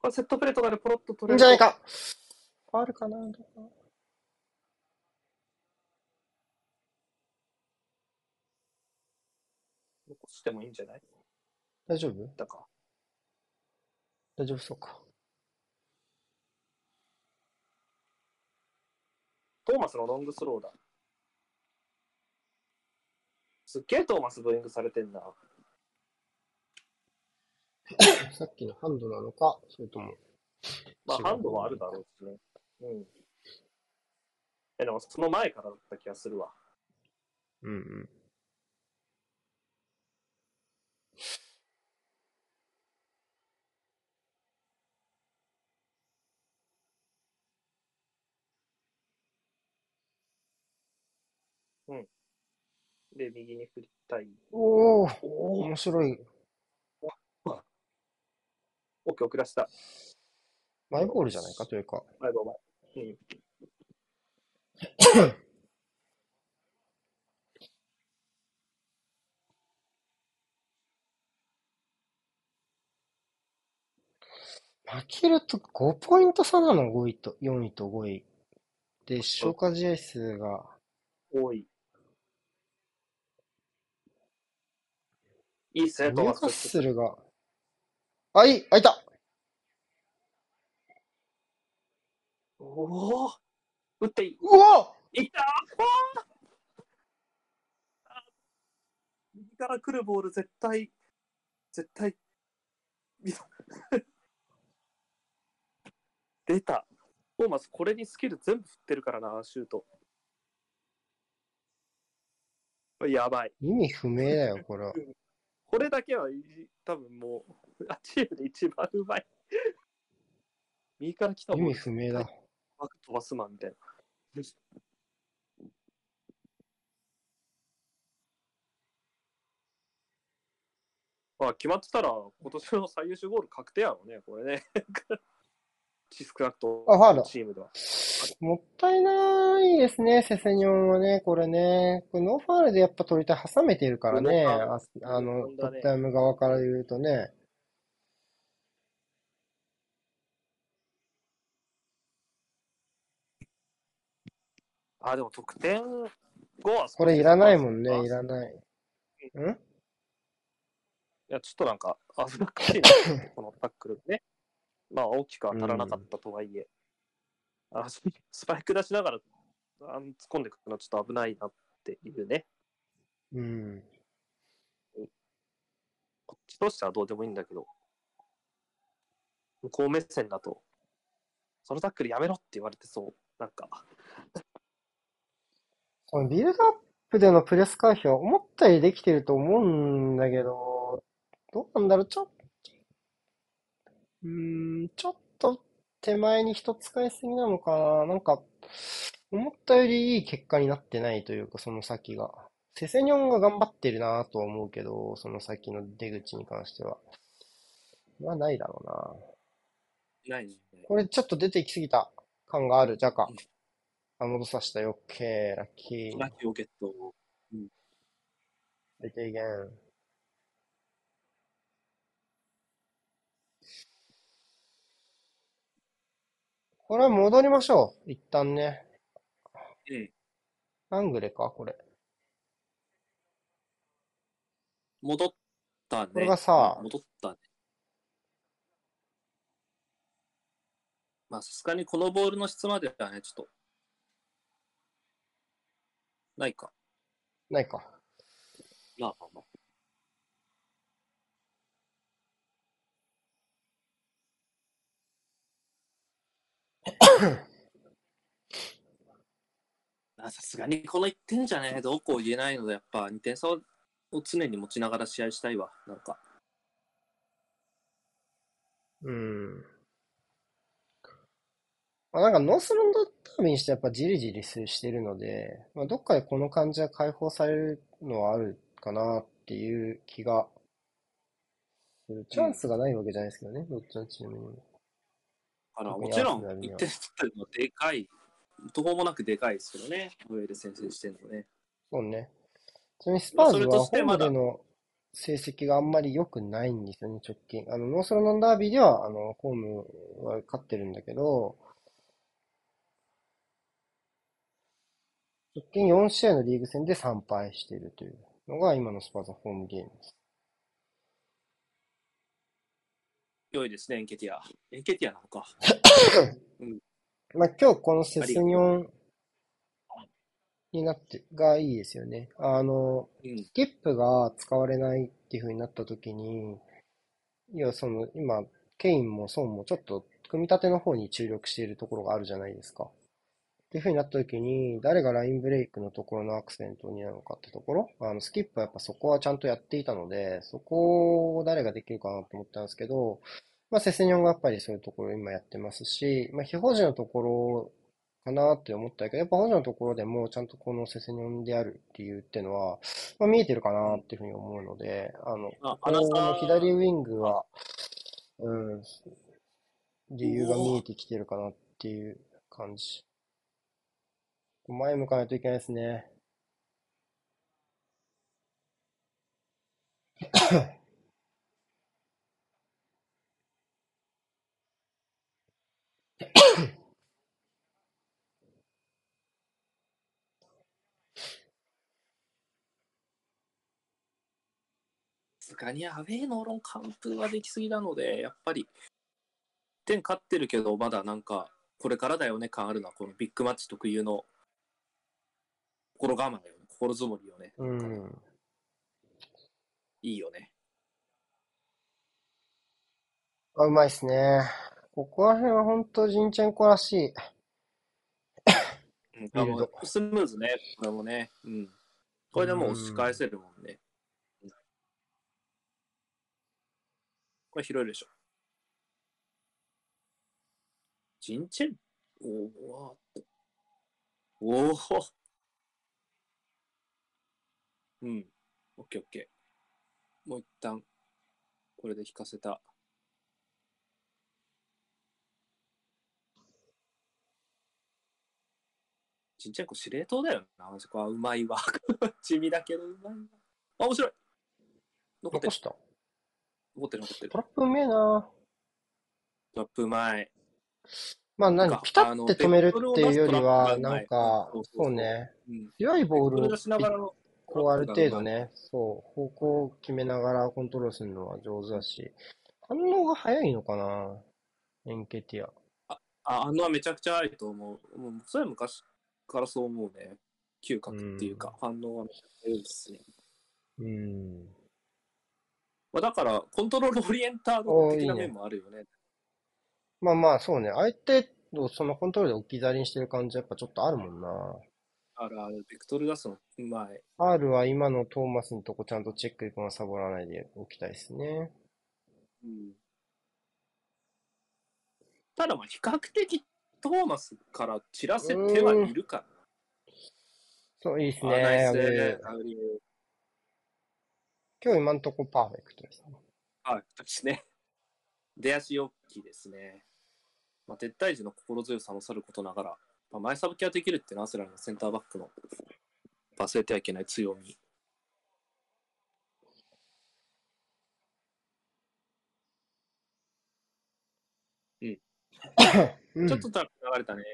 これセットプレーとかでポロッと取れるんじゃないかファールかなどうかな残してもいいんじゃない？大丈夫？だか。大丈夫そうか。トーマスのロングスローだ。すっげえトーマスブーイングされてんな。(laughs) さっきのハンドなのか、それとも。まあ、ハンドもあるだろうしね。うん。え、でも、その前からだった気がするわ。うんうん。で、右に振りたい。おお面白い。オッケー、遅らした。マイボールじゃないか？というか。前どうも。うん。負けると5ポイント差なの ?5 位と、4位と5位。で、消化試合数が、多い。いいっすね、ニューカッスルが、あ、いい、あ、いたおお打っていい。うわいった右から来るボール絶対、絶対、(laughs) 出た。トーマス、これにスキル全部振ってるからな、シュート。やばい。意味不明だよ、これは。これだけはい多分もう、あチームで一番うまい。右から来た意ボール味不明だ。うまく飛ばすマンみたいな。まあ、決まってたら、今年の最優秀ゴール確定やろうね、これね。少なくとあ、ファールだ。チームでは。もったいないですね、セセニョンはね、これね。これノーファールでやっぱ取りたい、挟めてるからね。ああの、トッテナム側から言うとね。あ、でも得点後はこれいらないもんね、いらない。んいや、ちょっとなんか、危なっかしい？な (laughs) このタックルね。まあ、大きくは足らなかったとはいえ、あススパイク出しながらあの突っ込んでくるのはちょっと危ないなっていうね。うん。こっちとしてはどうでもいいんだけど、向こう目線だと、そのタックルやめろって言われてそう。なんか、そのビルドアップでのプレス回避は思ったよりできてると思うんだけど、どうなんだろう、ちょっと、うーん、ちょっと手前に人使いすぎなのかな？なんか、思ったよりいい結果になってないというか、その先が。セセニョンが頑張ってるなとは思うけど、その先の出口に関しては。はないだろうな。ないね。これちょっと出てきすぎた感がある、ジャカ。あ、戻さしたよ。オッケー、ラッキー。ラッキーをゲット。最低限。これは戻りましょう。一旦ね。うん。アングレか、これ。戻ったね。これがさうん戻ったね。まあ、さすがにこのボールの質まではね、ちょっと、ないか。ないか。まあまあまあ。あさすがにこの1点じゃね、どうこう言えないので、やっぱ2点差を常に持ちながら試合したいわ。なんか。うん。まあ、なんかノースロンドダービーにしてやっぱじりじりしてるので、まあ、どっかでこの感じは解放されるのはあるかなっていう気がする。チャンスがないわけじゃないですけどね、どっちのチームにも。あのもちろん1アーセナルには点取ってるのでかい、途方もなくでかいですけどね、上で先制してるのね。そうね。ちなみにスパーズはホームでの成績があんまり良くないんですよね、直近。あの、ノースロンドンダービーでは、あの、ホームは勝ってるんだけど、直近4試合のリーグ戦で3敗しているというのが今のスパーズのホームゲームです。良いですね、エンケティア。エンケティアなのか。(coughs) まあ、今日このセスニョンになって、がいいですよね。あの、うん。スキップが使われないっていう風になった時に、いや、その、今、ケインもソンもちょっと組み立ての方に注力しているところがあるじゃないですか。っていう風になった時に、誰がラインブレイクのところのアクセントになるのかってところ、あの、スキップはやっぱそこはちゃんとやっていたので、そこを誰ができるかなと思ったんですけど、まあ、セセニョンがやっぱりそういうところを今やってますし、まあ、非保持のところかなって思ったけど、やっぱ保持のところでもちゃんとこのセセニョンであるっていうっていうのは、まあ、見えてるかなっていうふうに思うので、あの、あここの左ウィングは、うん、理由が見えてきてるかなっていう感じ。前向かないといけないですね。さすがにアウェーの論完封はできすぎなので、やっぱり、点勝ってるけど、まだなんか、これからだよね感あるな、このビッグマッチ特有の心構えよね、心づもりよね。うん。いいよね。あ、うまいっすね。ここら辺は本当ジンチェンコらしい。スムーズね、これもね。うん。これでもう押し返せるもんね。うんこれ拾えるでしょ。ジンチェン？おおおおうん。オッケーオッケー。もう一旦、これで引かせた。ちんちゃい子司令塔だよな。あそこはうまいわ。(laughs) 地味だけどうまいわ。あ、面白い。残ってる残し、た？残ってる、残ってるト。ラップうめえな。トラップうまい。まあ何なんかピタッて止めるっていうよりは、なんかそうね。うん。強いボールをこれ出しながらの、こうある程度ね、そう、方向を決めながらコントロールするのは上手だし、反応が早いのかな、エンケティア。あ、あのはめちゃくちゃあると思う。もうそれは昔からそう思うね。嗅覚っていうか、反応がめちゃくちゃ良いですね。うん。まあ、だから、コントロールオリエンタード的な面もあるよね。まあまあ、そうね。相手をそのコントロールで置き去りにしてる感じやっぱちょっとあるもんな。あるある、ベクトル出すのうまい。R は今のトーマスのとこちゃんとチェックいくのサボらないでおきたいですね。うん、ただまあ比較的トーマスから散らせてはいるから。そう、いいですね。今日今んとこパーフェクトですね。はい、ですね。出足大きいですね。まあ、撤退時の心強さもさることながら、まあ、前サブキャできるっていうのはアスラルのセンターバックの忘れてはいけない強み。うん (laughs) ちょっと高く流れたね。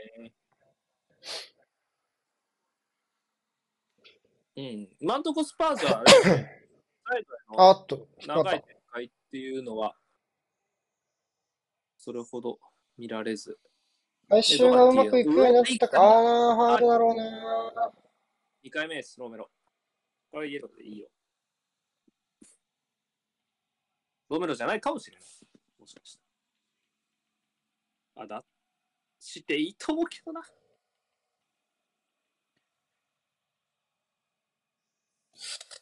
うん。今んとこスパーズは (laughs) あれね、長い展開っていうのは、それほど見られず。た。回収がうまくいくようになったか。ああー、ファールだろうな。2回目です、ロメロ。これイエローでいいよ。ロメロじゃないかもしれない。もしかしたら。あ、だ、していいと思うけどな。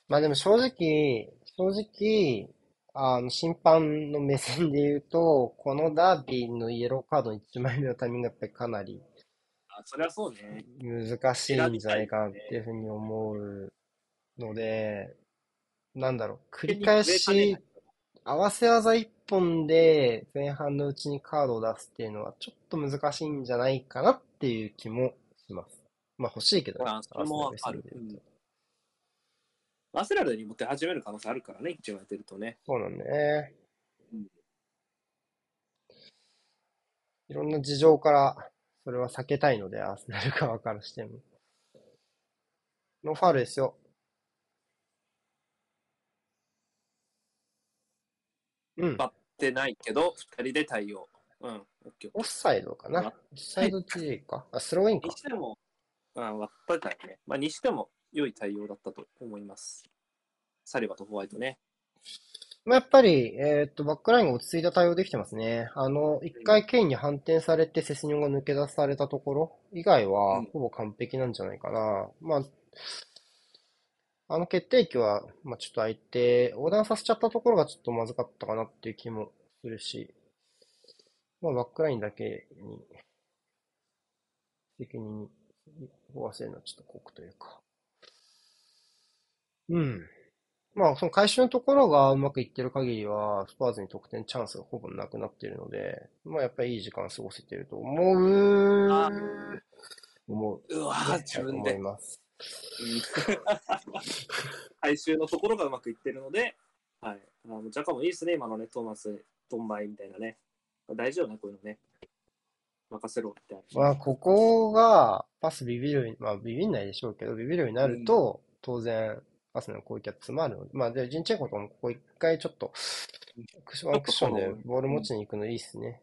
まあでも正直、正直、あの、審判の目線で言うと、このダービーのイエローカードの1枚目のタイミングがやっぱりかなりあ、それはそうね。難しいんじゃないかなっていうふうに思うので、なんだろう、繰り返し、合わせ技一本で前半のうちにカードを出すっていうのはちょっと難しいんじゃないかなっていう気もします。まあ欲しいけどね、あ、それもある。うんアスラルに持って始める可能性あるからね、一応やってるとね。そうなんだねうん。いろんな事情からそれは避けたいので、アーセナル側からしても。ノーファールですよ。うん。バってないけど、二人で対応。うん、オフサイドかな？オフサイド G か。あ、スローインかに。しても、うん、割ったね。まあ、にしても良い対応だったと思います。サリバとホワイトね。まあ、やっぱり、えーっと、バックラインが落ち着いた対応できてますね。あの、一回ケインに反転されてセセニョンが抜け出されたところ以外はうん、ほぼ完璧なんじゃないかな。まあ、あの決定機は、まあ、ちょっと相手、横断させちゃったところがちょっとまずかったかなっていう気もするし、まあ、バックラインだけに、責任に負わせるのはちょっと酷というか。うん。まあ、その回収のところがうまくいってる限りは、スパーズに得点チャンスがほぼなくなっているので、まあ、やっぱりいい時間過ごせてると思う。あ思う。うわねぁ、自分で思い。ます。うん回収のところがうまくいってるので、はい。あのジャカもいいですね、今のね、トーマス、ドンバイみたいなね。大事よね、こういうのね。任せろみたいな。まあ、ここが、パスビビるまあ、ビビんないでしょうけど、ビビるようになると、当然、パスの攻撃は詰まるので、まあ、で、ジンチェンコともここ一回ちょっと、アクション、アクションでボール持ちに行くのいいっすね。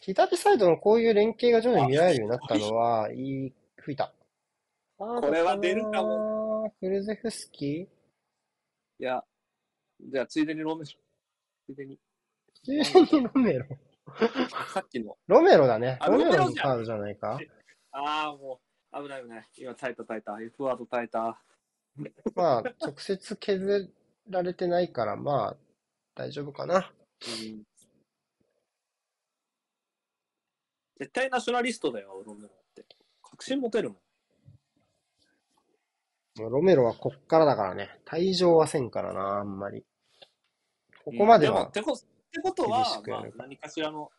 左サイドのこういう連携が徐々に見られるようになったのは、いい、吹いた。ここれは出るかも。クルゼフスキー？いや、じゃあ、ついでにロメロ。ついでに。普通にロメロ。さっきの。ロメロだね。あロメロのカードじゃないか。ああ、もう、危ない危ない。今、耐えた耐えた。F ワード耐えた。まあ、直接削られてないから、まあ、大丈夫かな。うん絶対ナショナリストだよ、ロメロって。確信持てるもん。ロメロはこっからだからね。退場はせんからな、あんまり。ここまではってこってことはまあ何かしらの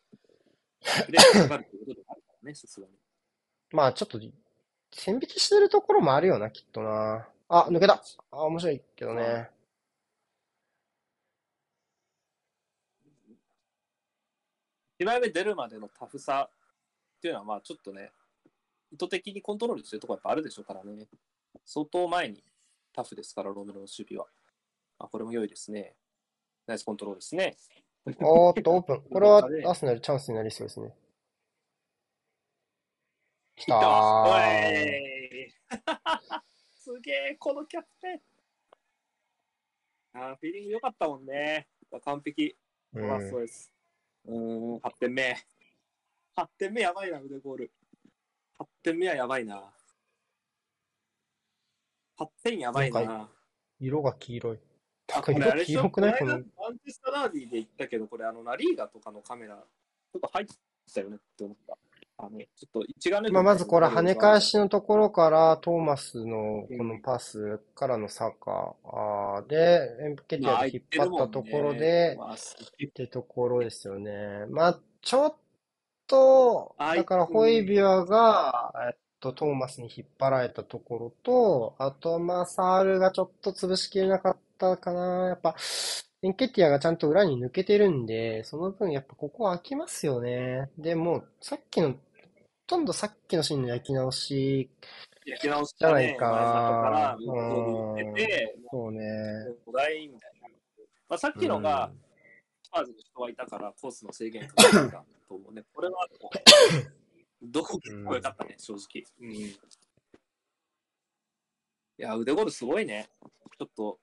プレーがかかるということであるからね、さすがに。まあちょっと、線引きしてるところもあるよな、きっとな。あ、抜けた。あ、面白いけどね。1枚目出るまでのタフさっていうのは、まあちょっとね、意図的にコントロールしてるところやっぱあるでしょうからね。相当前にタフですから、ロメロの守備は。あ、これも良いですね。ナイスコントロールですね。おーっと、オープン。これは (laughs) アスナルチャンスになりそうですね。来たすげえ、このキャプテン。あーフィーリング良かったもんね。完璧。うん。うです。うーん、8点目。8点目やばいな、腕ゴール。8点目はやばいな。8点やばいな。色が黄色い。なあ、これあれ黄色くない？このマンチェスターダービーで言ったけど、これ、あの、ラリーガとかのカメラ、ちょっと入ってたよねって思った。あの、ちょっと一眼レフまあ、まずこれ跳ね返しの。のところからトーマスのこのパスからのサッカーで、エンケティアで引っ張ったところで、まあ、すげえってところですよね。まあ、ちょっと、だからホイビュアが、えっと、トーマスに引っ張られたところと、あとはまあ、サールがちょっと潰しきれなかったかな。やっぱ、エンケティアがちゃんと裏に抜けてるんで、その分やっぱここは空きますよね。でもう、さっきの、ほとんどさっきのシーンの焼き直し、焼き直しじゃないか前里から、うん向こうに行ってて、そうね。お題みたいな。まあ、さっきのが、うんスパーズの人がいたから、コースの制限かかったと思うね。(coughs) これは、どこも良かったね、正直。うん。いや、腕ゴールすごいね。ちょっと、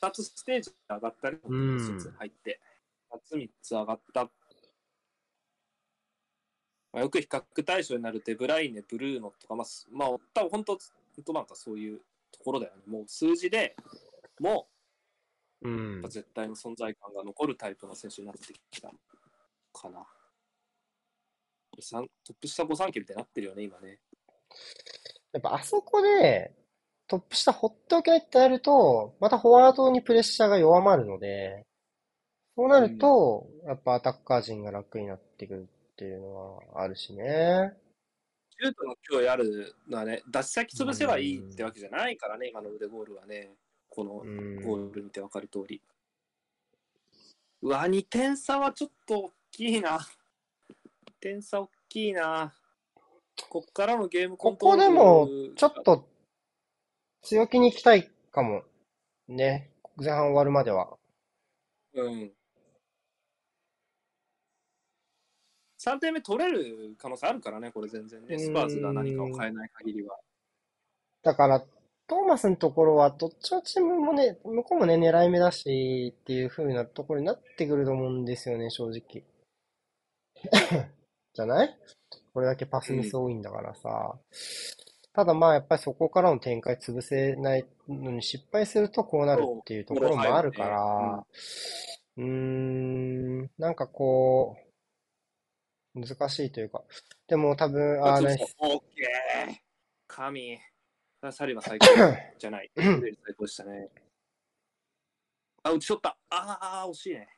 2つステージ上がったり、うん1つ入って、2つ3つ上がった。まあ、よく比較対象になるデブライネ、ブルーノとか、まあ、すまあ、多分本当、本当なんかそういうところだよね。もう数字でもう、うん。絶対の存在感が残るタイプの選手になってきたかな。トップ下5三級みたいになってるよね、今ね。やっぱあそこでトップ下放っておけないってなると、またフォワードにプレッシャーが弱まるので、そうなると、やっぱアタッカー陣が楽になってくるっていうのはあるしね。シュートの勢いあるのはね、出し先潰せばいいってわけじゃないからね、今の腕ゴールはね。このうん。ゴール見てわかる通り。うわ、2点差はちょっと大きいな。2点差大きいな。こっからのゲームコここントロールでも、ちょっと強気に行きたいかも。ね。前半終わるまでは。うん。3点目取れる可能性あるからね、これ全然ね。スパーズが何かを変えない限りは。だから、トーマスのところは、どっちのチームもね、向こうもね、狙い目だし、っていう風なところになってくると思うんですよね、正直。(laughs) じゃない？これだけパスミス多いんだからさ。ただまあ、やっぱりそこからの展開潰せないのに失敗するとこうなるっていうところもあるから、うーん、なんかこう、難しいというか。でも多分、あー、ナイス。オッケー。神。サリバ最高 (laughs) じゃない。(laughs) 最高でしたね。あ、打ち取った。ああ、惜しいね。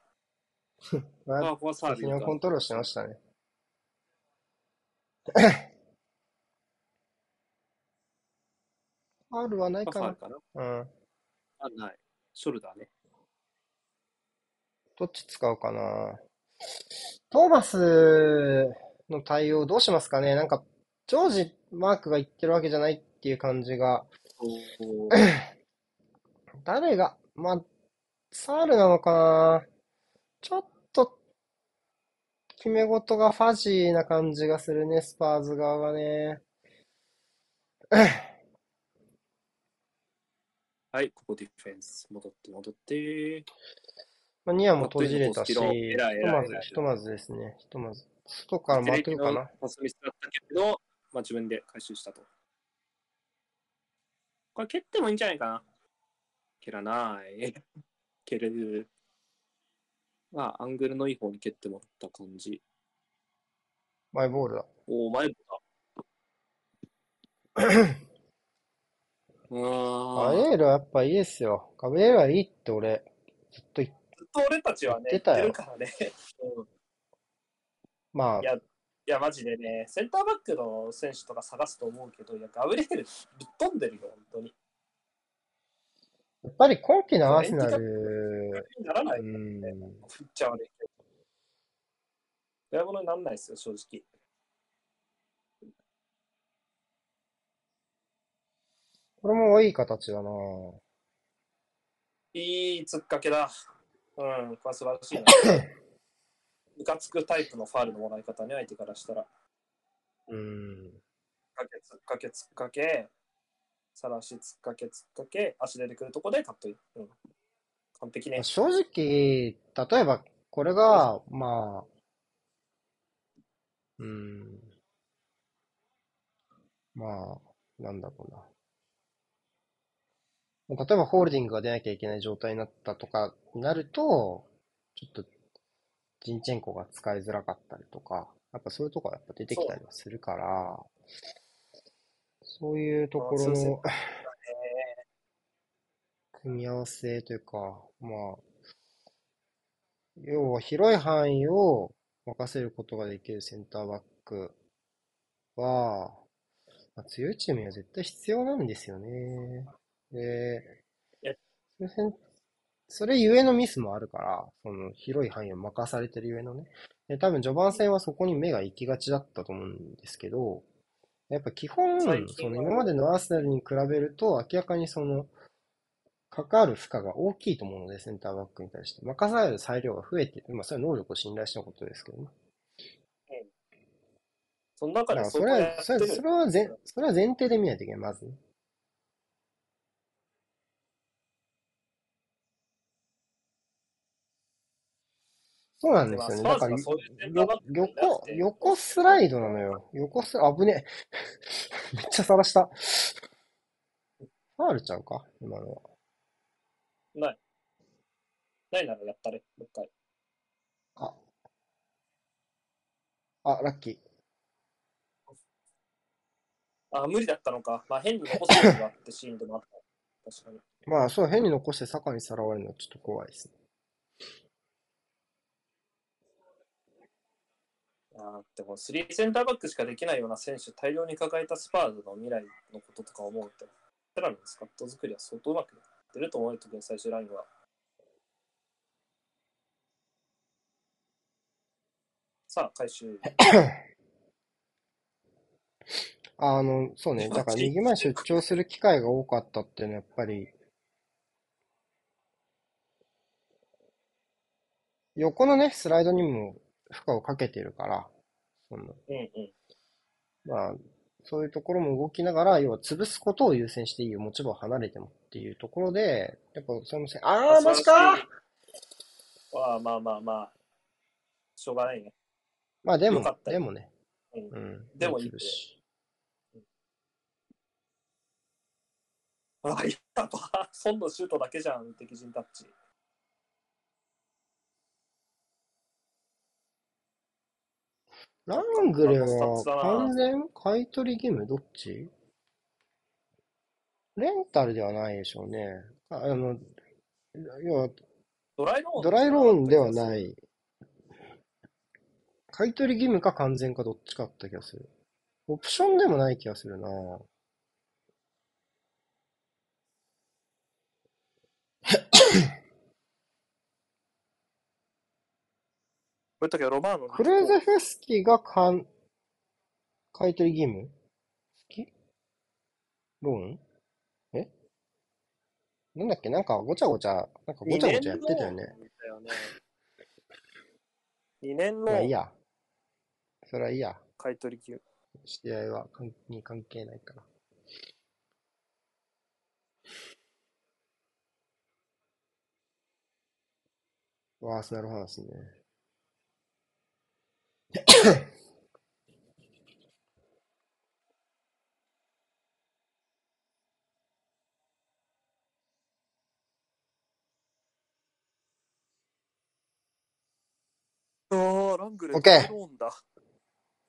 (laughs) まああ、ここはサービ責任をコントロールしてましたね。ファウルはないかなまあファウル。かな。うん。あ、ない。ショルダーね。どっち使うかな。トーマスの対応どうしますかね？なんか、ジョージ・マークが言ってるわけじゃないっていう感じが。お誰が、まあ、サールなのかな？ちょっと、決め事がファジーな感じがするね、スパーズ側がね。はい、ここディフェンス。戻って戻って。まあ、ニアも閉じれたし、ひとまず、ひとまずですね、ひとまず。外から回ってるかなパスミスだったけど、まあ、自分で回収したと。これ蹴ってもいいんじゃないかな。蹴らない。(laughs) 蹴れる。まあ、アングルのいい方に蹴ってもらった感じ。マイボールだ。おお、前だ。(clears throat) うーん。ガブリエールはやっぱいいですよ。ガブリエールはいいって俺、ずっと言っずっと俺たちはね、言ってるからね。うんまあい、や、いや、マジでね、センターバックの選手とか探すと思うけど、いや、ガブリエルぶっ飛んでるよ、本当に。やっぱり今季のアーセナル、ならない、うん、振っちゃ悪いになんないですよ、正直。これもいい形だな。いい突っかけだ。うん、これは素晴らしいな。(coughs) ムカつくタイプのファールのもらい方ね、相手からしたら。うん。かけ、突っかけ、突っかけ、さらし、突っかけ、突っかけ、足出てくるとこでカットイン。うん、完璧ね。正直、例えば、これが、まあ、うん。まあ、なんだろうな。例えば、ホールディングが出なきゃいけない状態になったとか、なると、ちょっと、ジンチェンコが使いづらかったりとか、やっぱそういうとこはやっぱ出てきたりはするから、そういうところの組み合わせというか、まあ、要は広い範囲を任せることができるセンターバックは、まあ、強いチームには絶対必要なんですよね。でえ、それせんそれゆえのミスもあるから、その広い範囲を任されてるゆえのね。で、多分序盤戦はそこに目が行きがちだったと思うんですけど、やっぱ基本、その今までのアーセナルに比べると明らかにその、関わる負荷が大きいと思うので、センターバックに対して。任される裁量が増えて。まあ、それは能力を信頼したことですけどね。その中でそれは、それは前、それは前提で見ないといけない、まずね。そうなんですよね。だから、横、横スライドなのよ。横スラ、危ねえ。(laughs) めっちゃさらした。ファールちゃうか？今のは。ない。ないならやったれ、もう一回。あ。あ、ラッキー。あ、無理だったのか。まあ、変に残すことがあってシーンでもあった。確かに。(laughs) まあ、そう、変に残して坂にさらわれるのはちょっと怖いですね。あーでも、スリーセンターバックしかできないような選手、大量に抱えたスパーズの未来のこととか思うと、テラのスカット作りは相当うまくやってると思うよ、特に最終ラインは。さあ、回収。(coughs) あの、そうね。だから右前出張する機会が多かったっていうのはやっぱり、横のね、スライドにも負荷をかけてるから、その、うんうん。まあ、そういうところも動きながら、要は潰すことを優先していいよ。持ち場を離れてもっていうところで、やっぱそのせ、あー、マジかまあまあまあまあ、しょうがないね。まあでもでもね、うんうん。でもいい潰し。あ、やば。(laughs) 孫のシュートだけじゃん、敵陣タッチ。ラングレは完全買い取り義務？どっち？レンタルではないでしょうね。ああの、要は、ドライローン？ドライローンではい。ない。買い取り義務か完全かどっちかだった気がする。オプションでもない気がするな (laughs) こういう時はロマーノにクルーゼフスキがかん、買い取り義務？好き？ローン？え？なんだっけ？なんかごちゃごちゃ、なんかごちゃごちゃやってたよね。2年まあいいのや。それはいいや。買い取り金。知り合いは関に関係ないから。わあ、アーセナルファンですね。ああ、ラングレオッケーンだ。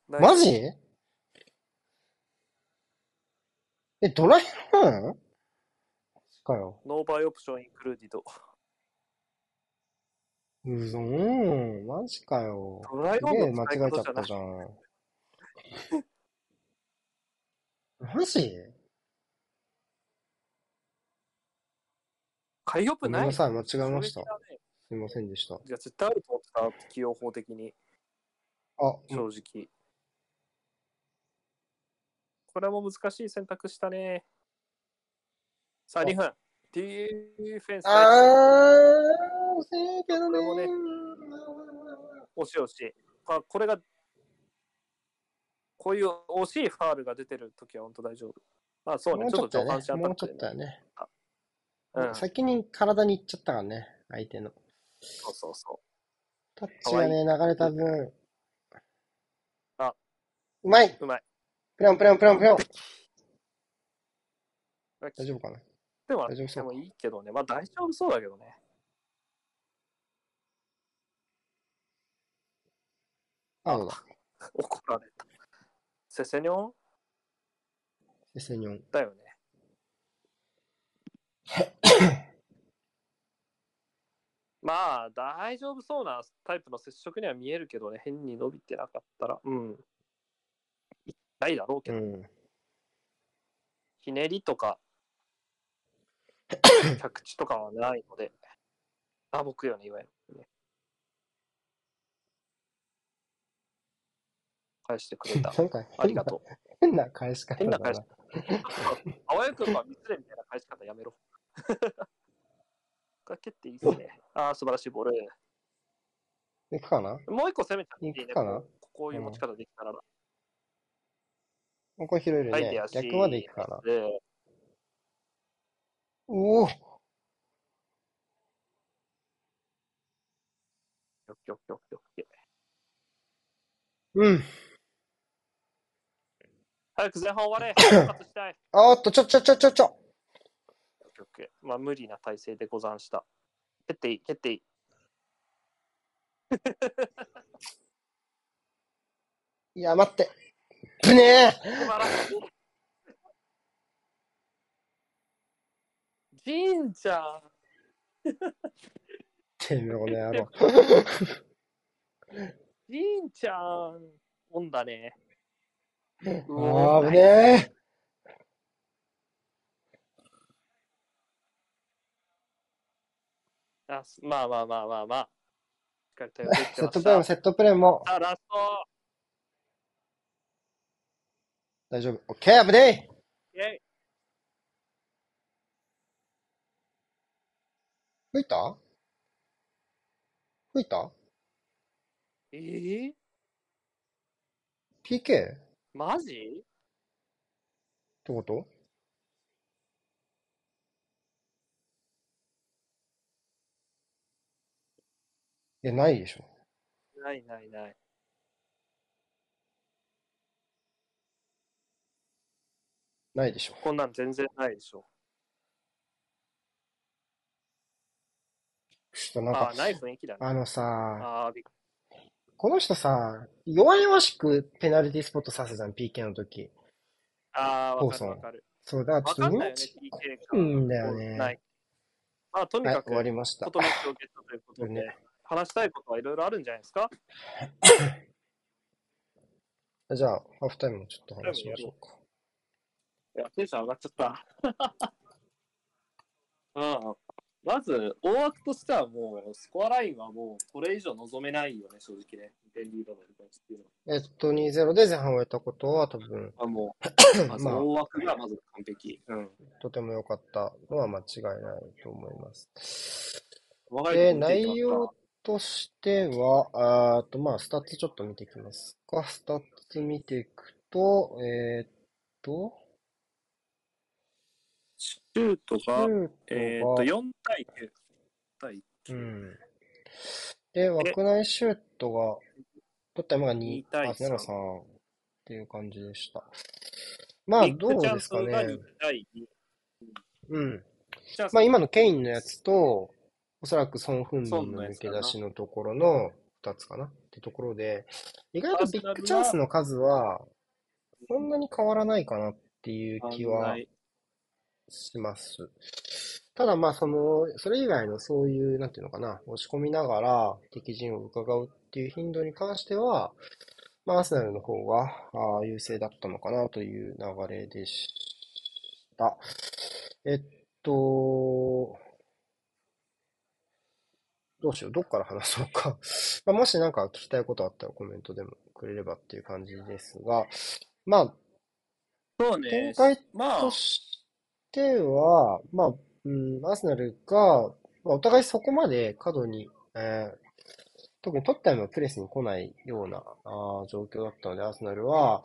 マジ？え、ドライローンかよ。 No buy option included。うそーん、マジかよ。ドライロすげえーンの間違えちゃったじゃん。マジ？買いオプない？ごめんなさい、間違えました。すいませんでした。いや、絶対あると思ってた、起用法的に、あ、正直。これも難しい選択したね。さあ、2分。ディフェンス。あー、惜しいけどね。これもね惜しい惜しい。あこれが、こういう惜しいファールが出てるときは本当大丈夫。あ、そうね、ちょっと上半身アタックでっとやね。うん、先に体に行っちゃったからね、相手の。そうそうそタッチがね、流れた分。あ、うまい。う。うまい。プランプランプランプラン。大大丈夫かな？でも、でもいいけどね。まあ大丈夫そうだけどね。あ、どうだ。怒られた。セセニョンセセニョン。だよね。(coughs) まあ、大丈夫そうなタイプの接触には見えるけどね、変に伸びてなかったら、うん。痛いだろうけど、うん。ひねりとか、(coughs) 着地とかはないので、あ、僕よね、いわゆる、ね。返してくれた。(laughs) ありがとう。変な返し方。変な返しあわよくば三つでみたいな返し方やめろ。(laughs) かけっていいですね。ああ、素晴らしいボール。行くかな？もう一個攻めちゃっていいね。行くかな？こういう持ち方できたら。ここ拾えるはい、ね逆まで行くかな。で、おおよっよっよっよっようん。早く前半終われ。(coughs) 復活したい。あーっと、ちょちょちょちょちょ。まあ、無理な体勢でござんした。蹴っていい、蹴っていい。(laughs) いや、待って。ぶね素晴らしい。ジンちゃん。えてめえ、この野郎。ジンちゃん。オンだね。うあぶねえ。まあまあまあまあまあ。しっかり対応できてセッました。トプレーもセットプレーもさあ、ラスト。大丈夫。オッケー、危ねイェイえ。吹いた？吹いた？えー、?PK? ってマジこと？いや、ないでしょ。ないないない。ないでしょ。こんなん全然ないでしょ。ちょっとなんかああ、、ない雰囲気だね。あのさ、ああ、びっこの人さ、弱々しくペナルティスポット刺すじゃん、PK の時。ああ、わかるわかる。そう、だからわちょっと。うんだよねない。まあ、とにはい、かく、終わりましたフォ。トマッチをゲットということで、ね話したいことはいろいろあるんじゃないですか？(coughs) じゃあ、ハーフタイムもちょっと話しましょうか。いや、テンション上がっちゃった。(laughs) うん。まず、大枠としてはもう、スコアラインはもう、これ以上望めないよね、正直ね。2点リードのディフェンスっていうのは。えっと、2-0で前半終えたことは多分、あもう、(clears throat) まずまあ大枠がまず完璧。うん。とても良かったのは間違いないと思います。で、内容としては、あーと、まあ、スタッツちょっと見ていきますか。スタッツ見ていくと、えーっと、シュートシが、えーっと、トが、4対9。対う9。ん。で、枠内シュートが、取った山が2 2、対あ、3 0-3っていう感じでした。まあ、どうですかがね2。対2。うん。まあ、今のケインのやつと、おそらくソン・フンミソンの抜け出しのところの2つかなってところで、意外とビッグチャンスの数は、そんなに変わらないかなっていう気はします。ただまあ、その、それ以外のそういう、なんていうのかな、押し込みながら敵陣を伺うっていう頻度に関しては、まあ、アーセナルの方が、あー優勢だったのかなという流れでした。えっと、どうしよう、どっから話そうか。(laughs) まあ、もしなんか聞きたいことあったらコメントでもくれればっていう感じですが、まあ、そうね展開。まあと、ししては、まあ、うん、アーセナルが、まあ、お互いそこまで過度に、えー特にトッタイムはプレスに来ないようなあ状況だったので、アーセナルは、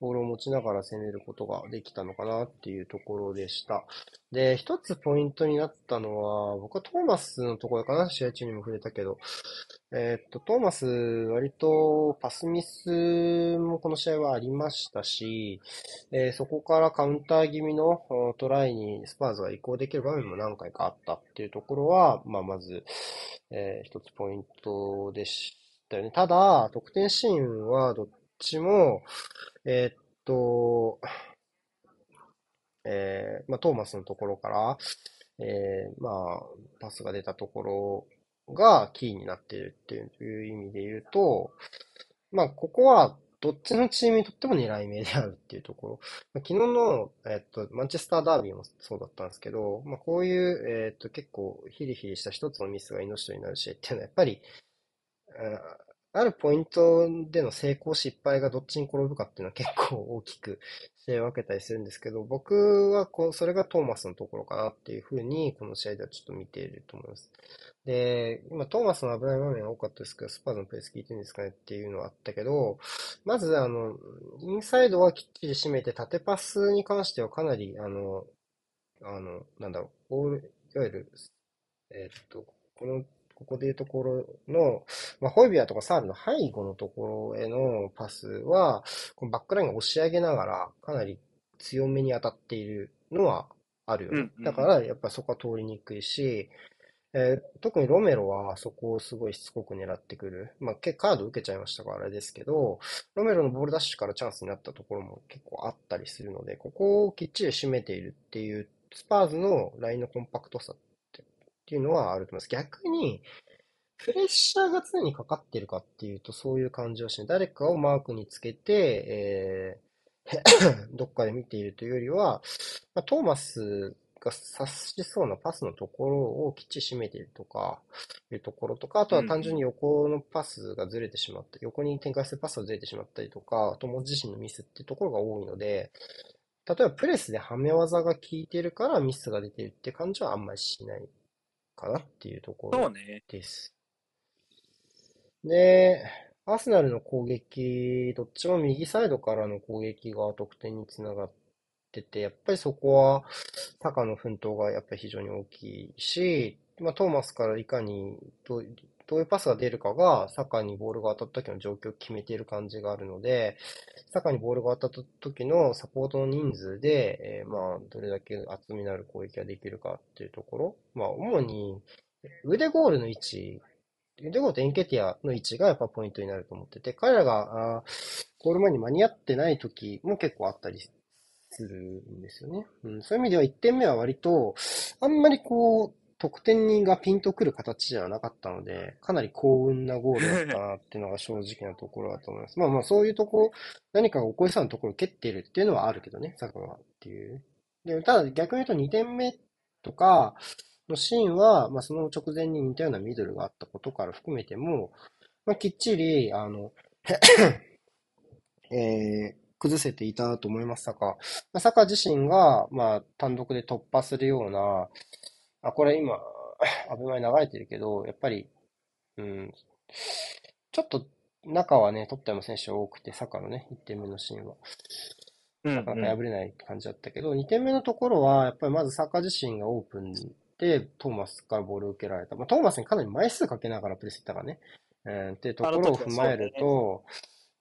ボールを持ちながら攻めることができたのかなっていうところでした。で、一つポイントになったのは、僕はトーマスのところかな、試合中にも触れたけど、えーっと、トーマス、割とパスミスもこの試合はありましたし、えーそこからカウンター気味のトライにスパーズが移行できる場面も何回かあったっていうところは、まあ、まず、えー一つポイントでしたよね。ただ、得点シーンはどっちも、えーっと、えーまあ、トーマスのところから、えー、まあ、パスが出たところがキーになっているっていう意味で言うと、まあ、ここはどっちのチームにとっても狙い目であるっていうところ。まあ、昨日の、えっと、マンチェスターダービーもそうだったんですけど、まあ、こういう、えっと、結構ヒリヒリした一つのミスが命取りになる試合っていうのは、やっぱり、あるポイントでの成功失敗がどっちに転ぶかっていうのは結構大きく試合分けたりするんですけど、僕はこう、それがトーマスのところかなっていうふうに、この試合ではちょっと見ていると思います。で、今トーマスの危ない場面が多かったですけど、スパーズのプレス聞いてるんですかねっていうのはあったけど、まずあの、インサイドはきっちり締めて、縦パスに関してはかなり、あの、あの、なんだろう、ボール、いわゆる、えっと、このここでいうところの、まあ、ホイビアとかサールの背後のところへのパスは、このバックラインが押し上げながら、かなり強めに当たっているのはあるよね。だから、やっぱそこは通りにくいし、えー、特にロメロはそこをすごいしつこく狙ってくる。まあ、カード受けちゃいましたからあれですけど、ロメロのボールダッシュからチャンスになったところも結構あったりするので、ここをきっちり締めているっていう、スパーズのラインのコンパクトさっていうのはあると思います。逆に、プレッシャーが常にかかってるかっていうと、そういう感じはしない。誰かをマークにつけて、えー、(coughs) どっかで見ているというよりは、まあ、トーマスが察しそうなパスのところをきっちり締めているとか、いうところとか、あとは単純に横のパスがずれてしまった、横に展開するパスがずれてしまったりとか、友自身のミスっていうところが多いので、例えばプレスではめ技が効いてるからミスが出てるって感じはあんまりしないかなっていうところです。で、アーセナルの攻撃、どっちも右サイドからの攻撃が得点につながってて、やっぱりそこは、タカの奮闘がやっぱり非常に大きいし、まあ、トーマスからいかにどうどういうパスが出るかが、サッカーにボールが当たった時の状況を決めている感じがあるので、サッカーにボールが当たった時のサポートの人数で、えー、まあ、どれだけ厚みのある攻撃ができるかっていうところ。まあ、主に、腕ゴールの位置、腕ゴールとエンケティアの位置がやっぱポイントになると思ってて、彼らが、あゴール前に間に合ってない時も結構あったりするんですよね。うん、そういう意味では1点目は割と、あんまりこう、得点にがピンとくる形ではなかったので、かなり幸運なゴールだったなっていうのが正直なところだと思います。まあまあそういうとこ、何かがおこいさんのところを蹴っているっていうのはあるけどね、サカがっていう。で、ただ逆に言うと2点目とかのシーンは、まあその直前に似たようなミドルがあったことから含めても、まあきっちり、あの (coughs) えー、崩せていたと思います、サカ。まあ、サカ自身が、まあ単独で突破するような、あ、これ今、(coughs) アベマに流れてるけど、やっぱり、うん、ちょっと中はね、トッテナム選手多くて、サッカーのね、1点目のシーンは。なかなか破れない感じだったけど、2点目のところは、やっぱりまずサッカー自身がオープンで、トーマスからボールを受けられた。まあ、トーマスにかなり枚数かけながらプレスしたからね。うん、っていうところを踏まえると、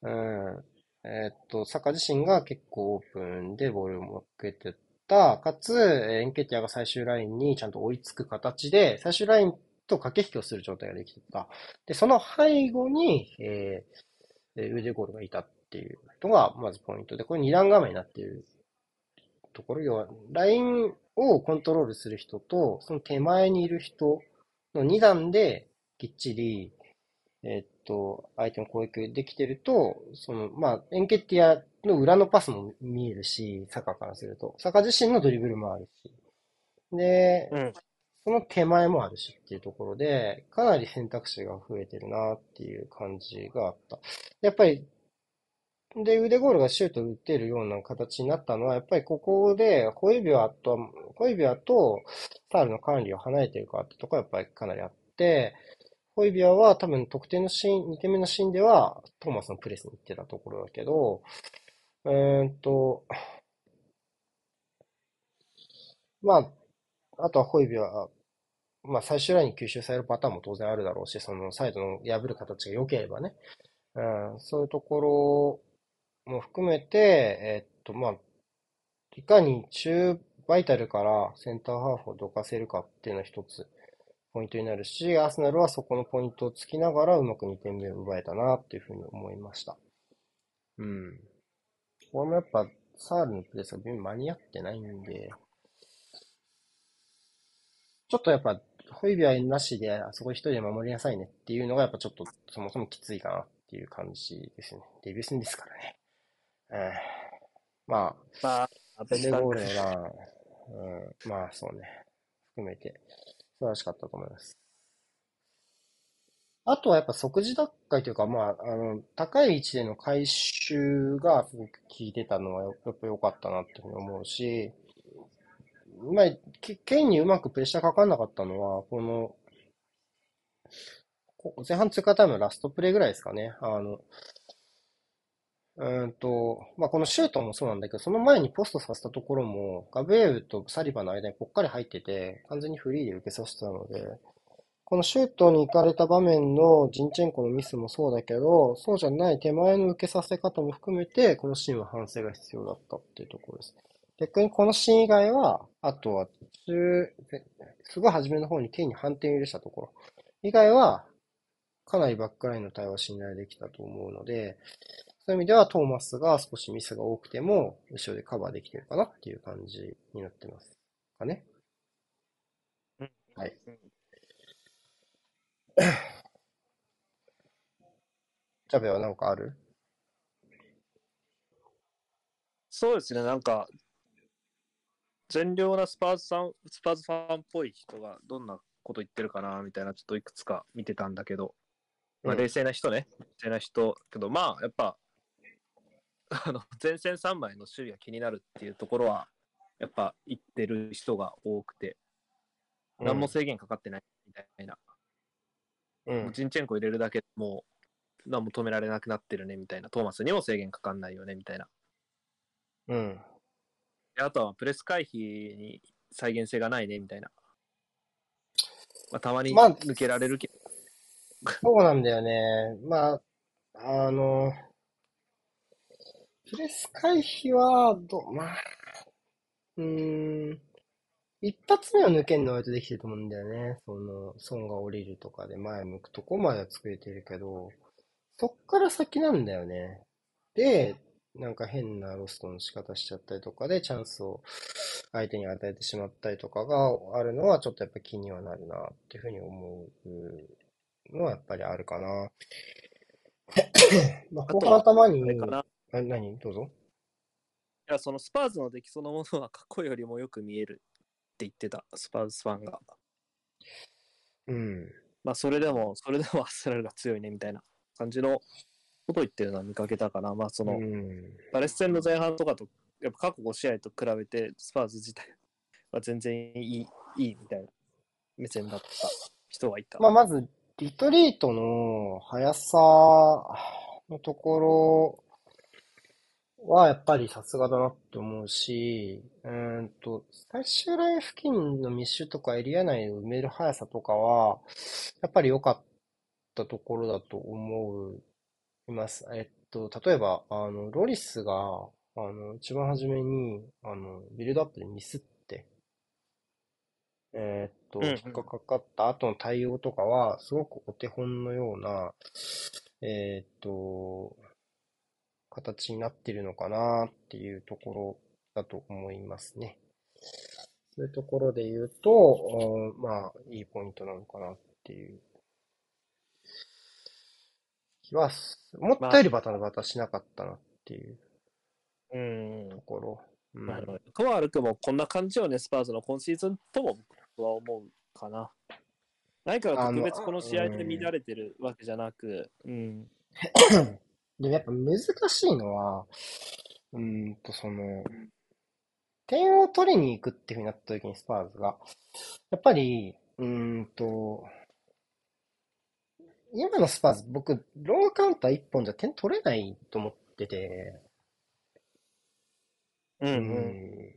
うね、うん、えー、っと、サッカー自身が結構オープンでボールを持っててた、かつ、エンケティアが最終ラインにちゃんと追いつく形で、最終ラインと駆け引きをする状態ができてた。で、その背後に、えー、ウデゴールがいたっていうのが、まずポイントで、これ二段構えになっているところ、要は、ラインをコントロールする人と、その手前にいる人の二段で、きっちり、えー、っと、相手の攻撃できてると、その、まあ、エンケティアの裏のパスも見えるし、サカからすると。サカ自身のドリブルもあるし。で、うん、その手前もあるしっていうところで、かなり選択肢が増えてるなっていう感じがあった。やっぱり、で、腕ゴールがシュート打てるような形になったのは、やっぱりここで、ホイビアと、ホイビアとサールの管理を離れてるかってところはやっぱりかなりあって、ホイビアは多分得点のシーン、2点目のシーンではトーマスのプレスに行ってたところだけど、えーっと、まあ、あとはホイビアは、まあ最終ラインに吸収されるパターンも当然あるだろうし、そのサイドの破る形が良ければね、うん、そういうところも含めて、えっと、まあ、いかに中バイタルからセンターハーフをどかせるかっていうのは一つ。ポイントになるし、アーセナルはそこのポイントをつきながらうまく2点目を奪えたなっていうふうに思いました。うん。これもやっぱサールのプレスが微妙に間に合ってないんで、ちょっとやっぱ、ホイビアなしで、あそこ一人で守りなさいねっていうのが、やっぱちょっと、そもそもきついかなっていう感じですね。デビュー戦ですからね。えー、ままあ、あ、ベルゴールのラン、うん、まあそうね。含めて、素晴らしかったと思います。あとはやっぱ即時奪回というか、まあ、あの、高い位置での回収がすごく効いてたのはやっぱ良かったなっていうふうに思うし、まあ、ケケインにうまくプレッシャーかかんなかったのは、この、前半追加タイムのラストプレーぐらいですかね。あの、うんと、まあ、このシュートもそうなんだけど、その前にポストさせたところも、ガブエルとサリバの間にぽっかり入ってて、完全にフリーで受けさせたので、このシュートに行かれた場面のジンチェンコのミスもそうだけど、そうじゃない手前の受けさせ方も含めて、このシーンは反省が必要だったっていうところです。逆にこのシーン以外は、あとは中、すごい初めの方にケインに反転を許したところ以外は、かなりバックラインの対応は信頼できたと思うので、そういう意味ではトーマスが少しミスが多くても、後ろでカバーできてるかなっていう感じになってますかね。うんはい。ジャベは何かある？そうですね、なんか、善良なスパーズさん、スパーズファンっぽい人がどんなこと言ってるかなみたいな、ちょっといくつか見てたんだけど、まあ、うん冷静な人ね、冷静な人、けど、まあ、やっぱ、(laughs) あの前線3枚の守備が気になるっていうところは、やっぱ言ってる人が多くて、何も制限かかってないみたいな、うんジンチェンコ入れるだけでもう何も止められなくなってるねみたいな、トーマスにも制限かかんないよねみたいな。うん。であとはプレス回避に再現性がないねみたいな。まあ、たまにまあ抜けられるけど、そうなんだよね。まあ、あの、プレス回避は、ど、まあ、うーん、一発目を抜けるのは割とできてると思うんだよね。その、損が降りるとかで前向くとこまでは作れてるけど、そっから先なんだよね。で、なんか変なロストの仕方しちゃったりとかで、チャンスを相手に与えてしまったりとかがあるのは、ちょっとやっぱ気にはなるなっていうふうに思うのはやっぱりあるかな。まあ、後半頭にあれ、かな。あ何？どうぞ。いや、そのスパーズの出来そのものは過去よりもよく見えるって言ってた、スパーズファンが。うん。まあ、それでも、それでもアーセナルが強いねみたいな感じのことを言ってるのは見かけたかな。まあ、その、うん。パレス戦の前半とかと、やっぱ過去5試合と比べて、スパーズ自体は全然いい、いいみたいな目線だった人がいた。まあ、まず、リトリートの速さのところは、やっぱりさすがだなって思うし、うーんと、最終ライン付近の密集とかエリア内を埋める速さとかは、やっぱり良かったところだと思います。えっと、例えば、あの、ロリスが、あの、一番初めに、あの、ビルドアップでミスって、えーっと、うんうん引っかかった後の対応とかは、すごくお手本のような、えーっと、形になってるのかなっていうところだと思いますね。そういうところで言うと、うんまあ、いいポイントなのかなっていう気はす、思ったよりバタバタしなかったなっていううんと。ころ。うんまあ、とも悪くもこんな感じよね、スパーズの今シーズンとも僕は思うかな。何かが特別この試合で乱れてるわけじゃなく、うん。(laughs) でもやっぱ難しいのは、うーんと、その、点を取りに行くっていう風になった時にスパーズが、やっぱり、うーんと、今のスパーズ、僕、ロングカウンター1本じゃ点取れないと思ってて、うんう。ん、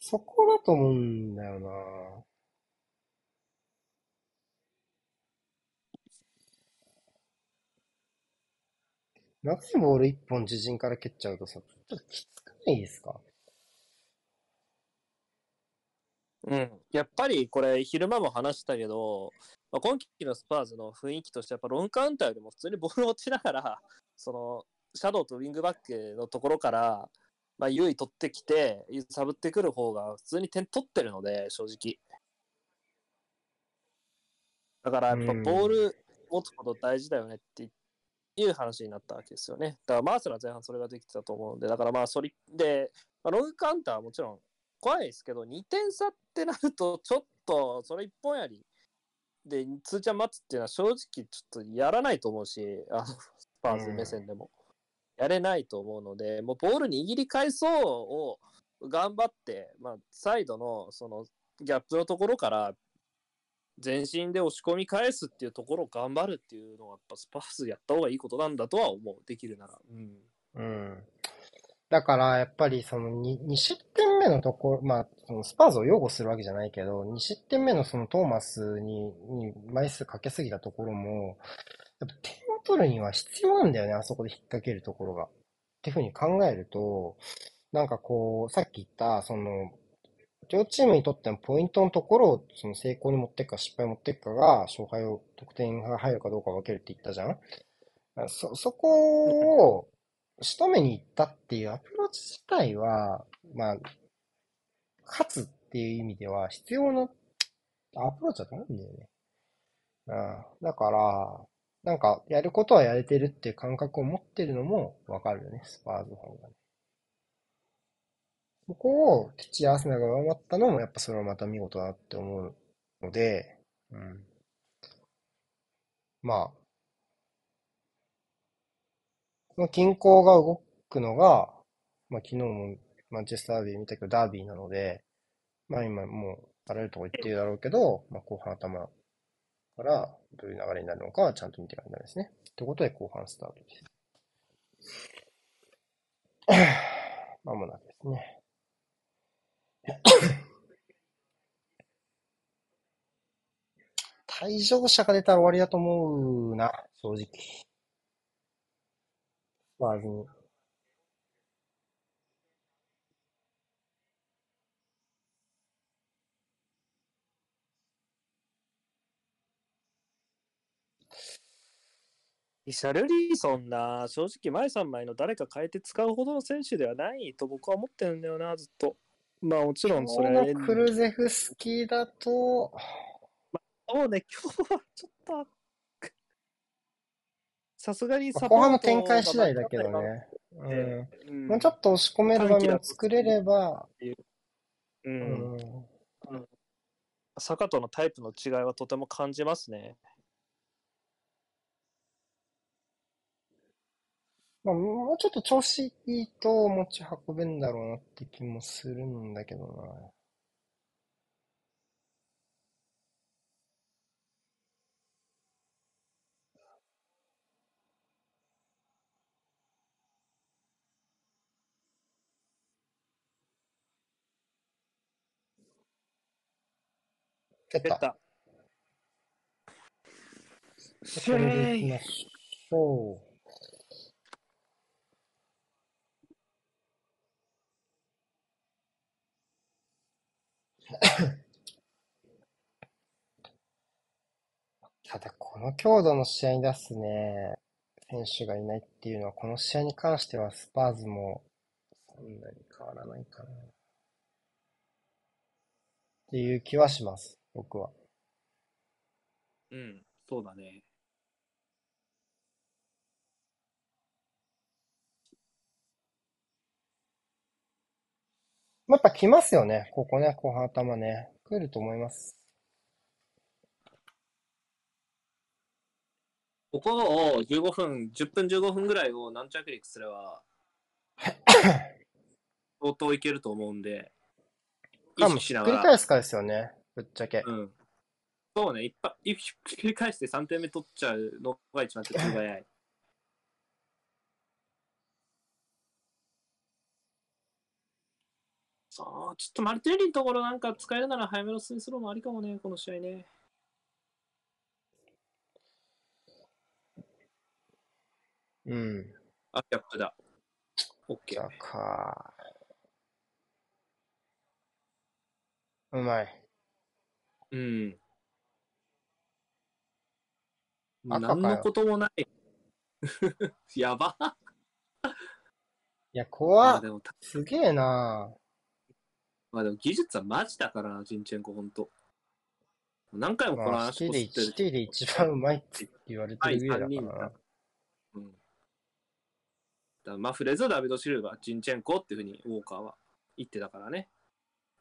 そこだと思うんだよな。長いボール1本自陣から蹴っちゃうとさ、ちょっときつくないですか？うん、やっぱりこれ、昼間も話したけど、まあ、今季のスパーズの雰囲気として、やっぱロングカウンターよりも普通にボールを落ちながら、そのシャドウとウィングバックのところから、まあ、優位取ってきて、揺さぶってくる方が普通に点取ってるので、正直。だからやっぱうん。ボール持つこと大事だよねっていう話になったわけですよね。だからマースラ前半それができてたと思うんで、だからまあそれで、まあ、ロングカウンターはもちろん怖いですけど、2点差ってなると、ちょっとそれ一本やりで、通ちゃん待つっていうのは正直ちょっとやらないと思うし、あのスパーズ目線でも。やれないと思うので、もうボール握り返そうを頑張って、まあ、サイドのそのギャップのところから全身で押し込み返すっていうところを頑張るっていうのは、やっぱスパーズやった方がいいことなんだとは思う、できるなら。うん。うん。だから、やっぱりその 2, 2失点目のところ、まあ、そのスパーズを擁護するわけじゃないけど、2失点目のそのトーマスに、に枚数かけすぎたところも、やっぱ点を取るには必要なんだよね、あそこで引っ掛けるところが。っていうふうに考えると、なんかこう、さっき言った、その、両チームにとってのポイントのところをその成功に持っていくか失敗に持っていくかが、勝敗を、得点が入るかどうか分けるって言ったじゃんそ、そこを仕留めに行ったっていうアプローチ自体は、まあ、勝つっていう意味では必要なアプローチだと思うんだよね。うん。だから、なんか、やることはやれてるっていう感覚を持ってるのもわかるよね、スパーズファンがね。そこをきっちりアーセナが上回ったのも、やっぱそれはまた見事だって思うので、うん。まあ、この均衡が動くのが、まあ昨日もマンチェスタービー見たけどダービーなので、まあ今もうあらゆるとこ行ってるだろうけど、まあ後半頭からどういう流れになるのかはちゃんと見てからなんですね。ということで後半スタートです。まもなくですね。退場者が出たら終わりだと思うな、正直。スパーズに。リシャルリーソンな、正直前3枚の誰か変えて使うほどの選手ではないと僕は思ってるんだよな、ずっと。まあもちろんそれ今日のクルゼフスキーだと、そうね、(laughs) 今日はちょっと、さすがにまあサポート後半の展開次第だけどがね。うん。うんもうちょっと押し込める場面を作れれば、う。うんん。坂とのタイプの違いはとても感じますね。まあ、もうちょっと調子いいと持ち運べんだろうなって気もするんだけどな。蹴った。た。これでいきましょう。(coughs) ただ、この強度の試合に出すね、選手がいないっていうのは、この試合に関してはスパーズもそんなに変わらないかな。っていう気はします、僕は。うん、そうだね。やっぱ来ますよね、ここね、後半頭ね。来ると思います。ここを15分、10分15分ぐらいを何着陸すれば、(laughs) 相当いけると思うんで、意識しながら。くり返すかですよね。ぶっちゃけ。うん。そうね、一発、ひっくり返して3点目取っちゃうのが一番手っ取り早い。そう、ちょっとマルティネリのところなんか使えるなら早めのスイスローもありかもね、この試合ね。うん。あ、ギャップだ。オッケーか。うまい。うん。何のこともない。(laughs) やば。いや、怖すげえなまあでも技術はマジだからな、ジンチェンコ、ほんと。何回もこのまあ、話こすってティで一番うまいって言われてるぐらいだからな。うん。だマフレーズ、ダビド・シルバー、ジンチェンコっていうふうにウォーカーは言ってたからね。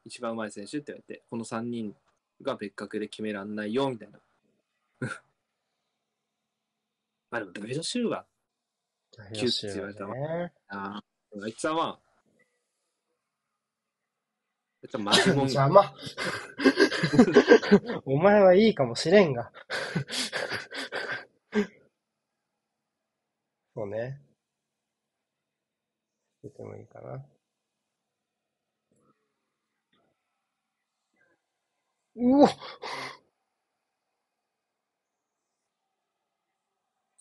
一番うまい選手って言われて、この3人が別格で決めらんないよ、みたいな。(laughs) まあでもダビド・シルバキュッて言われたね。ー、ああいつはまあ、あいつはマジモン邪魔。お前はいいかもしれんが。そうね。出てもいいかな。うお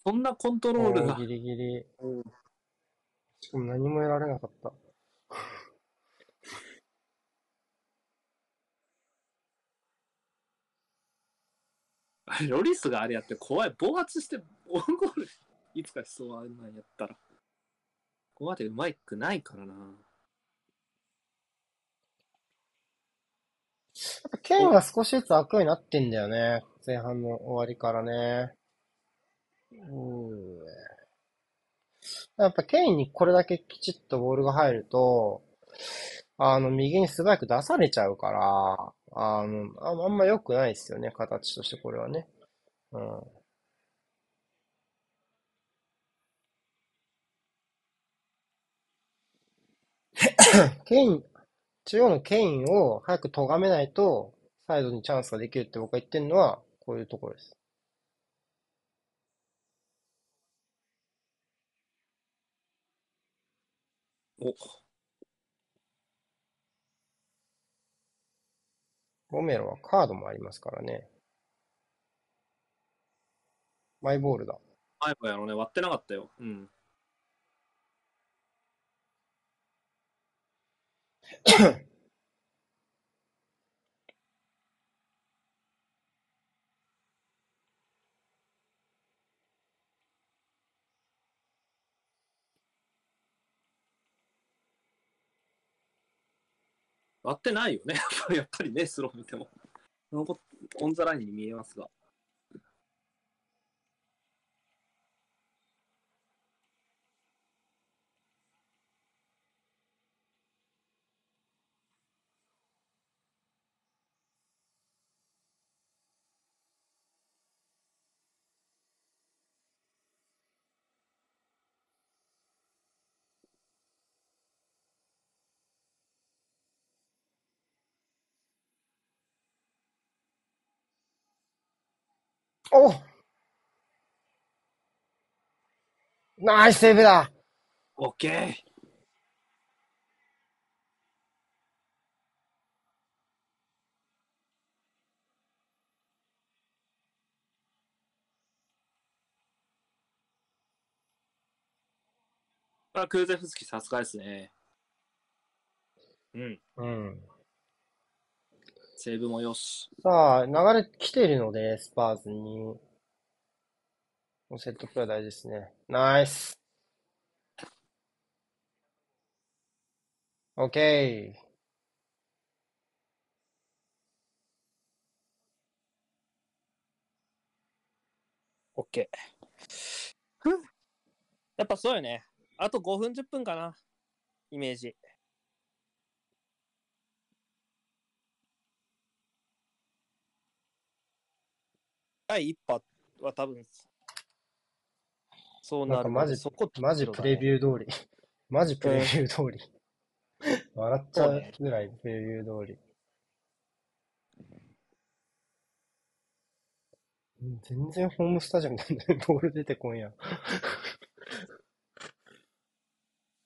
そんなコントロールが。ギリギリ。うんしかも何も得られなかった。(laughs) ロリスがあれやって怖い。暴発してオンゴール (laughs) いつかしそうあんなんやったら。ここまでうまいくないからな。やっぱケインが少しずつ開くようになってんだよね。前半の終わりからね。うん。やっぱケインにこれだけきちっとボールが入ると、あの、右に素早く出されちゃうから、あの、ああんま良くないですよね、形としてこれはね。うん。ケイン、中央のケインを早く咎めないと、サイドにチャンスができるって僕が言ってるのは、こういうところです。おロメロはカードもありますからね。マイボールだ。前もやろうね。割ってなかったよ。うん。(laughs) 割ってないよね。(laughs) やっぱりね、スロー見ても。オンザラインに見えますが。おナイスセーブだオッケーあクーゼフスキさすがですね。うん。うん。セーブもよし。さあ、流れ来ているので、スパーズに。セットプレー大事ですね。ナイス。オッケー。オッケー。やっぱそうよね。あと5分10分かな。イメージ。第一波は多分、そうなるなんかマジそこマジプレビュー通り。(laughs) マジプレビュー通り。笑っちゃうぐらいプレビュー通り。うん全然ホームスタジアムなんだよ。(laughs) ボール出てこんやん。(laughs)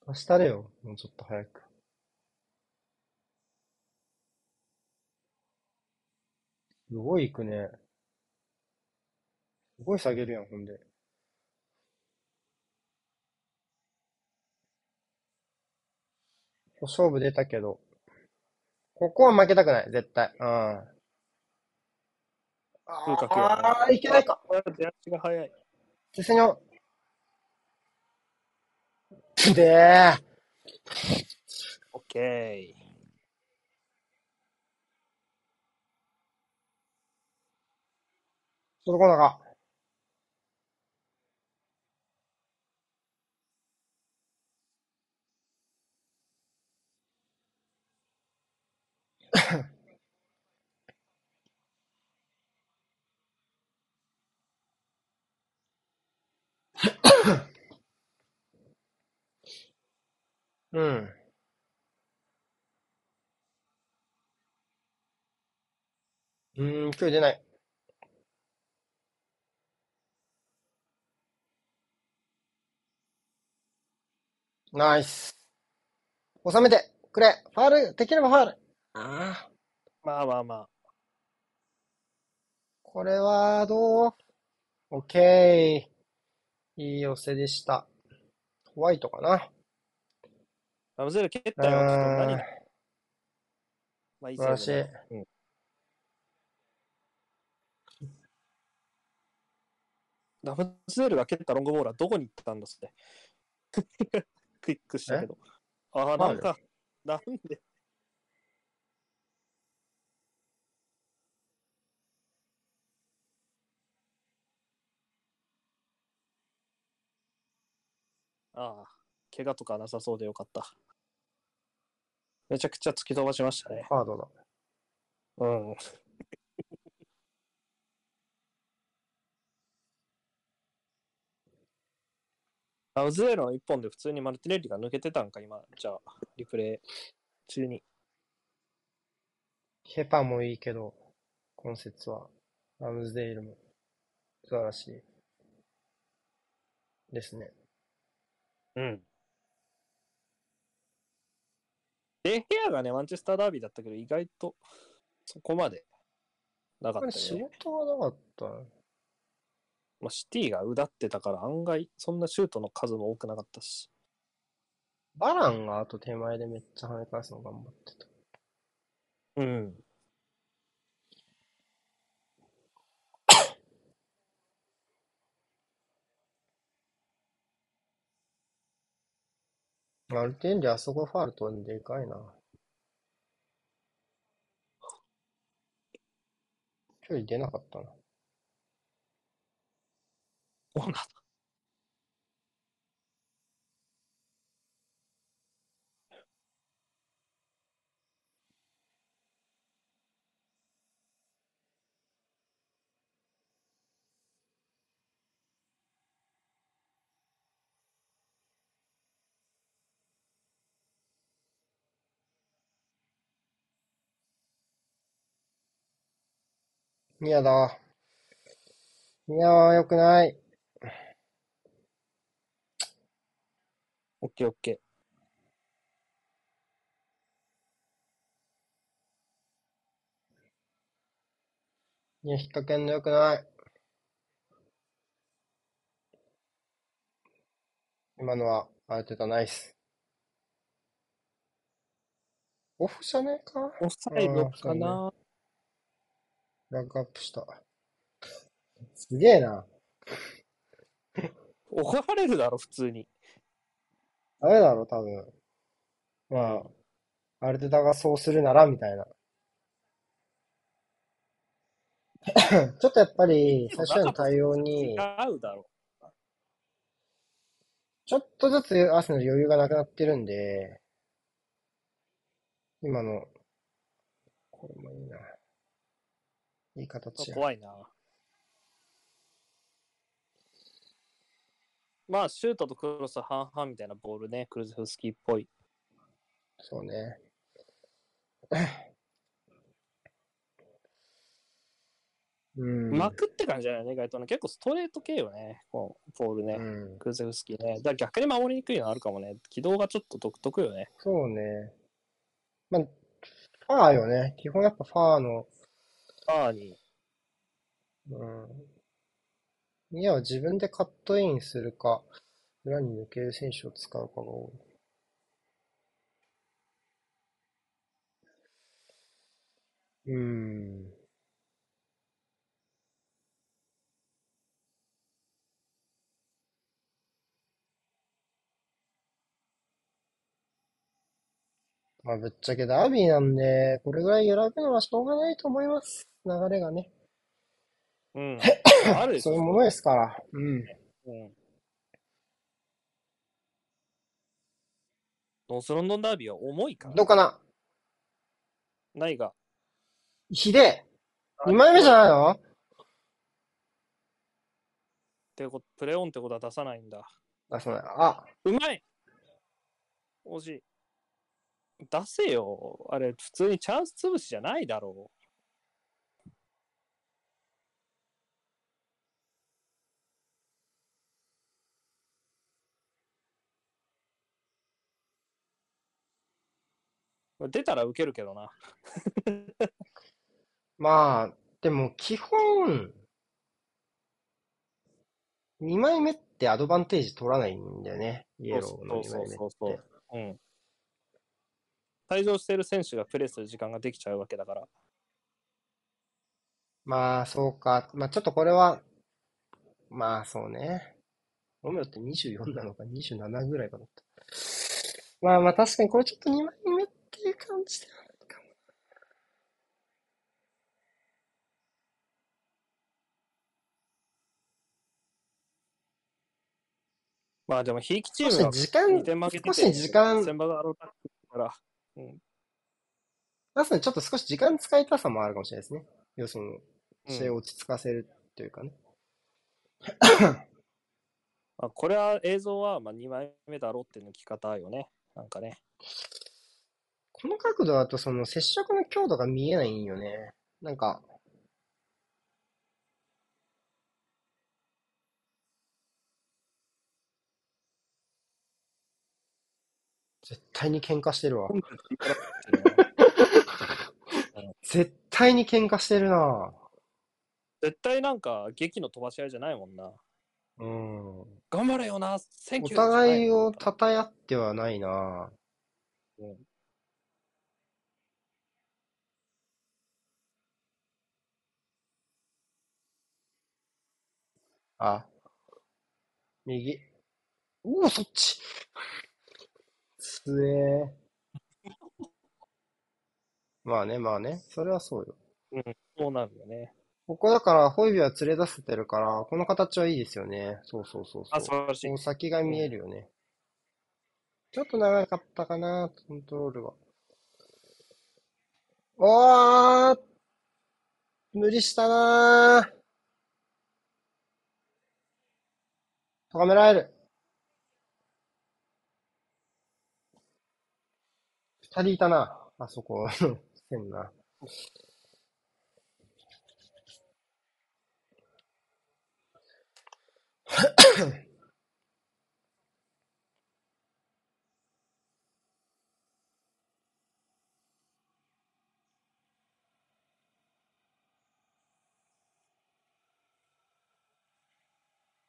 明日れよ。もうちょっと早く。すごい行くね。すごい下げるやん、ほんで。勝負出たけど。ここは負けたくない、絶対。うん。ああ、いけないか。あ出足が早い。セセニョ。でー。オッケー。届かなか。うん。うーん、今日出ない。ナイス。収めてくれ。ファール、できればファール。ああ、まあまあまあ。これはどう？オッケー。いい寄せでした。ホワイトかな。ラムゼル蹴っうたよ。ちょっとーん何？まあいい素晴らしいセーブだラムゼルが蹴ったロングボールはどこに行ったんだっすね。(laughs) クイックしたけど。ああ、なんか、なんで？ああ、怪我とかなさそうでよかった。めちゃくちゃ突き飛ばしましたね。ハードだ。うん。(laughs) ラウズエロの一本で普通にマルティネッリが抜けてたんか、今。じゃあ、リプレイ中に。ヘパもいいけど、今節は、ラムズデイルも素晴らしいですね。うん。デヘアがね、マンチェスターダービーだったけど、意外とそこまでなかったよね。仕事はなかった？なまあ、シティがうだってたから、案外、そんなシュートの数も多くなかったし。バランがあと手前でめっちゃ跳ね返すの頑張ってた。うん。マルティンリあそこファール取るんでかいな。距離出なかったな。そうなんだ。嫌だ。いやー、よくない。オッケーオッケいや、引っ掛けんのよくない。今のは、ある程度ナイス。オフじゃねえか？ー。オフサイドかな。ラッグアップした。すげえな。(laughs) 怒られるだろ、普通に。ダメだろ、多分。まあ、アルテタがそうするなら、みたいな。(coughs) ちょっとやっぱり、最初への対応に違、うだろ。ちょっとずつアーセナル余裕がなくなってるんで、今の、これもいいな。いい形や。怖いな。まあ、シュートとクロス半々みたいなボールね、クルゼフスキーっぽい。そうね。(coughs) うん。巻くって感じじゃないね、意外とね。結構ストレート系よね、こうボールね。うん。クルゼフスキーね。だから逆に守りにくいのあるかもね。軌道がちょっと独特よね。そうね。まあ、ファーよね。基本やっぱファーの、バーに。うん。いや、自分でカットインするか、裏に抜ける選手を使うかが多い。うん。まあ、ぶっちゃけダービーなんで、これぐらい揺らぐのはしょうがないと思います。流れがね。うん。(coughs) あるでしょ。そういうものですから。うん。うん。ノースロンドンダービーは重いか？ら。どうかな？ないが。ひでえ !2 枚目じゃないの？ってこと、プレオンってことは出さないんだ。あ、そうだ。あ、うまい惜しい。出せよ。あれ、普通にチャンス潰しじゃないだろ出たら受けるけどな。まあ、でも基本、2枚目ってアドバンテージ取らないんだよね。イエローの2枚目って。そうそうそううん。退場してる選手がプレーする時間ができちゃうわけだから。まあ、そうか。まあ、ちょっとこれは、まあ、そうね。ロメロって24なのか27ぐらいかだった。まあまあ、確かにこれちょっと2枚目いう感じではないかも。まあでも、ひいきチー少ムがし時間、2点負けてて、少し時間、先場があのから、うん。まさにちょっと少し時間使いたさもあるかもしれないですね。要するに、試合うんを落ち着かせるというかね。まあ、これは映像はまあ2枚目だろうっていう抜き方よね。なんかね。この角度だとその接触の強度が見えないんよね。なんか、絶対に喧嘩してるわ。(laughs) 絶対に喧嘩してるな絶対なんか劇の飛ばし合いじゃないもんな。うん。お頑張れよな、センキュー互いをた称え合ってはないなうんあ。右。うお、そっち。つえー。(laughs) まあね、まあね。それはそうよ。そうなるよね。ここだから、ホイビは連れ出せてるから、この形はいいですよね。そうそうそうあ、素そう。晴らしい。先が見えるよね。ちょっと長かったかな、コントロールが。おー無理したなー高められる。二人いたな。あそこ、(laughs) 変な。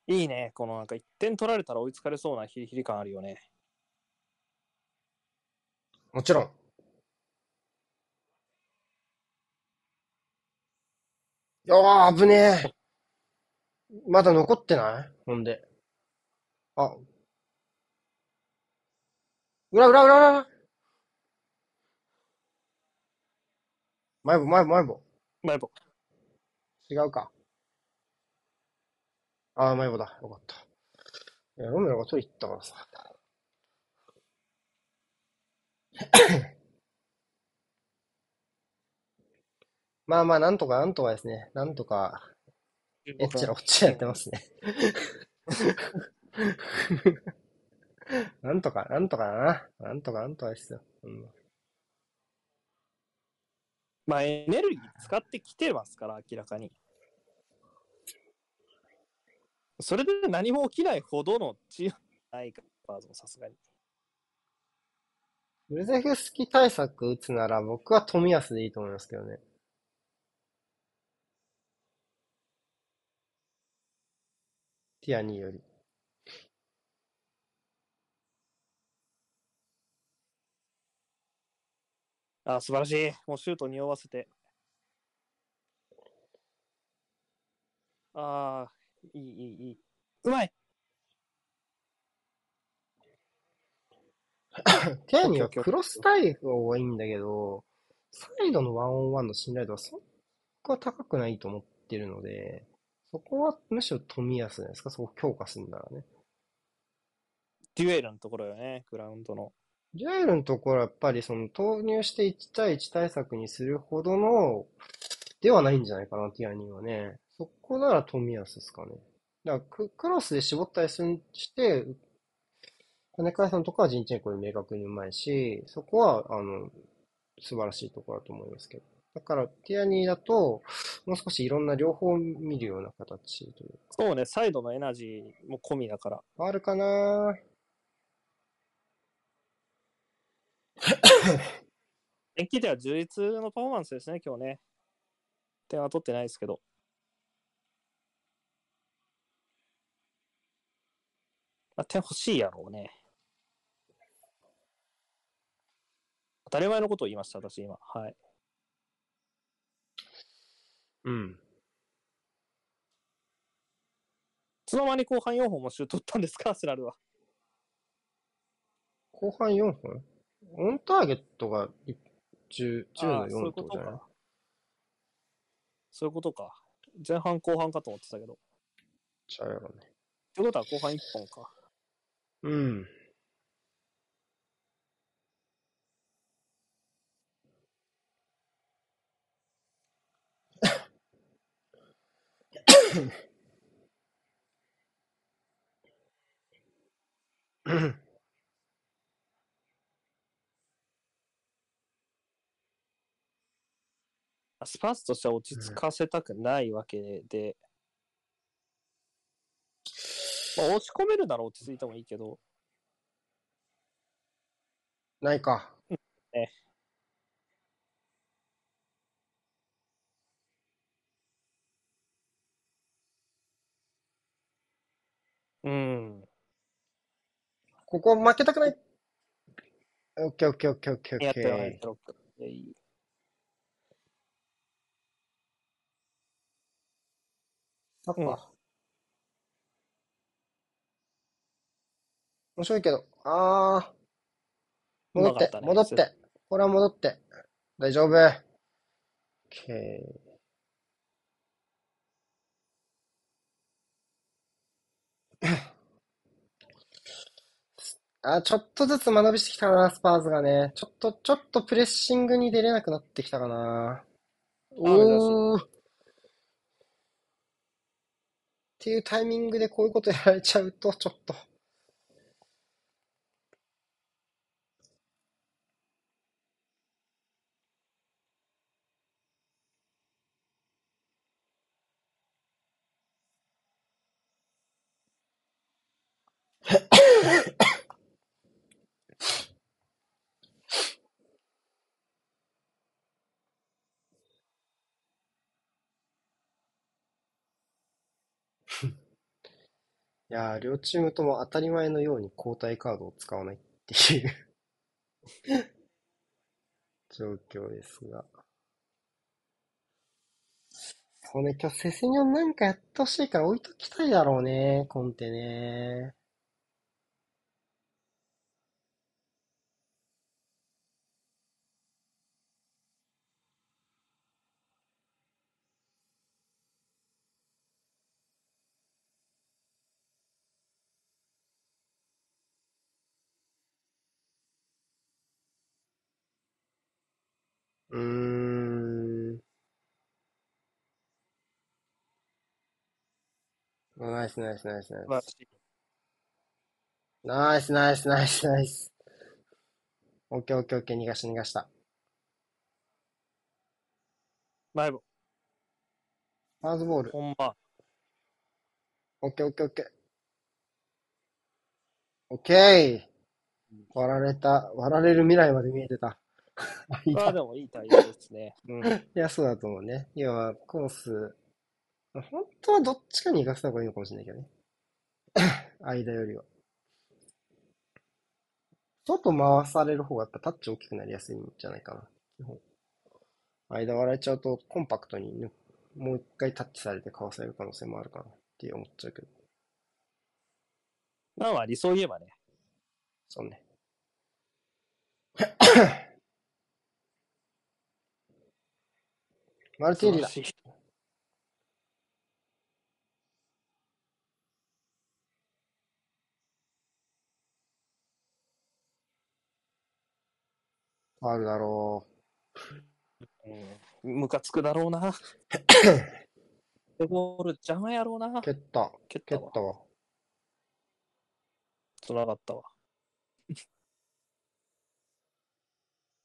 いいね。このなんか1点取られたら追いつかれそうなヒリヒリ感あるよね。もちろん。ああ、危ねえ。まだ残ってない？ほんで。あ。裏裏裏裏前棒前棒前棒。前棒。違うか。ああ、前棒だ。よかった。いや、ロメロが取り行ったからさ。(coughs) まあまあ、なんとかなんとかですね。なんとか、えっちらおっちらやってますね。(laughs) なんとか、なんとかだな。なんとか、なんとかですよ。うん、まあ、エネルギー使ってきてますから、明らかに。それで何も起きないほどのチームないか、バーズもさすがに。ブルゼフスキ対策打つなら僕は冨安でいいと思いますけどね。ティアニーより。あ、素晴らしい。もうシュート匂わせて。ああ、いい、いい、いい。うまい (coughs) ティアニーはクロス対応はいいんだけど、サイドのワンオンワンの信頼度はそこは高くないと思ってるので、そこはむしろ冨安じゃないですか、そこを強化するならね。デュエルのところよね、グラウンドの。ジャイルのところはやっぱりその投入して1対1対策にするほどのではないんじゃないかな、ティアニーはね。そこなら冨安ですかね。だからク、クロスで絞ったりするして、金川さんとかはジンチェンコに明確にうまいし、そこは、あの、素晴らしいところだと思いますけど。だから、ティアニーだと、もう少しいろんな両方見るような形というか。そうね、サイドのエナジーも込みだから。あるかな延期では充実のパフォーマンスですね、今日ね。点は取ってないですけど。まあ、点欲しいやろうね。当たり前のことを言いました、私今。はい。いうん。つの間に後半4本もシュート打ったんですか、(laughs) アスラルは。後半4分オンターゲットが10、10のああそういう4こととじゃないか。そういうことか。前半後半かと思ってたけど。っちゃうやろね。てことは後半1本か。うん。うんスパーズとしては落ち着かせたくないわけで、まあ、押し込めるなら落ち着いてもいいけど、ないか。ねうん。ここ負けたくない。オッケーオッケーオッケーオッケーオッやってないケけど。いいー。そっうんか。面白いけど。あー。戻ってった、ね戻って。これは戻って。大丈夫。オッケー。あ、ちょっとずつ間延びしてきたかな、スパーズがね。ちょっと、ちょっとプレッシングに出れなくなってきたかな。おー。っていうタイミングでこういうことやられちゃうと、ちょっと。いやー、両チームとも当たり前のように交代カードを使わないっていう (laughs) 状況ですが。そうね、今日セセニョンなんかやってほしいから置いときたいだろうね、コンテね。ナイスナイスナイスナイス。ナイス、ナイス、ナイス、ナイス。オッケー、オッケー、オッケー、逃がした、逃がした。前も、ファーズボール。ほんま。オッケー、オッケー、オッケー。オッケー。割られた、割られる未来まで見えてた。い (laughs) まあたでもいい対応ですね。うん。(laughs) いや、そうだと思うね。要は、コース、本当はどっちかに行かせた方がいいのかもしれないけどね。(laughs) 間よりは。外回される方がやっぱタッチ大きくなりやすいんじゃないかな。基本。間割られちゃうとコンパクトにね、もう一回タッチされてかわされる可能性もあるかなって思っちゃうけど。まあまあ理想言えばね。そうね。(laughs) マルティーニだ。素晴らしいファウルだろうん。ムカつくだろうな。(coughs) でゴール邪魔やろうなう。。蹴った。蹴ったわ蹴っ。たわ。つながったわ。(laughs)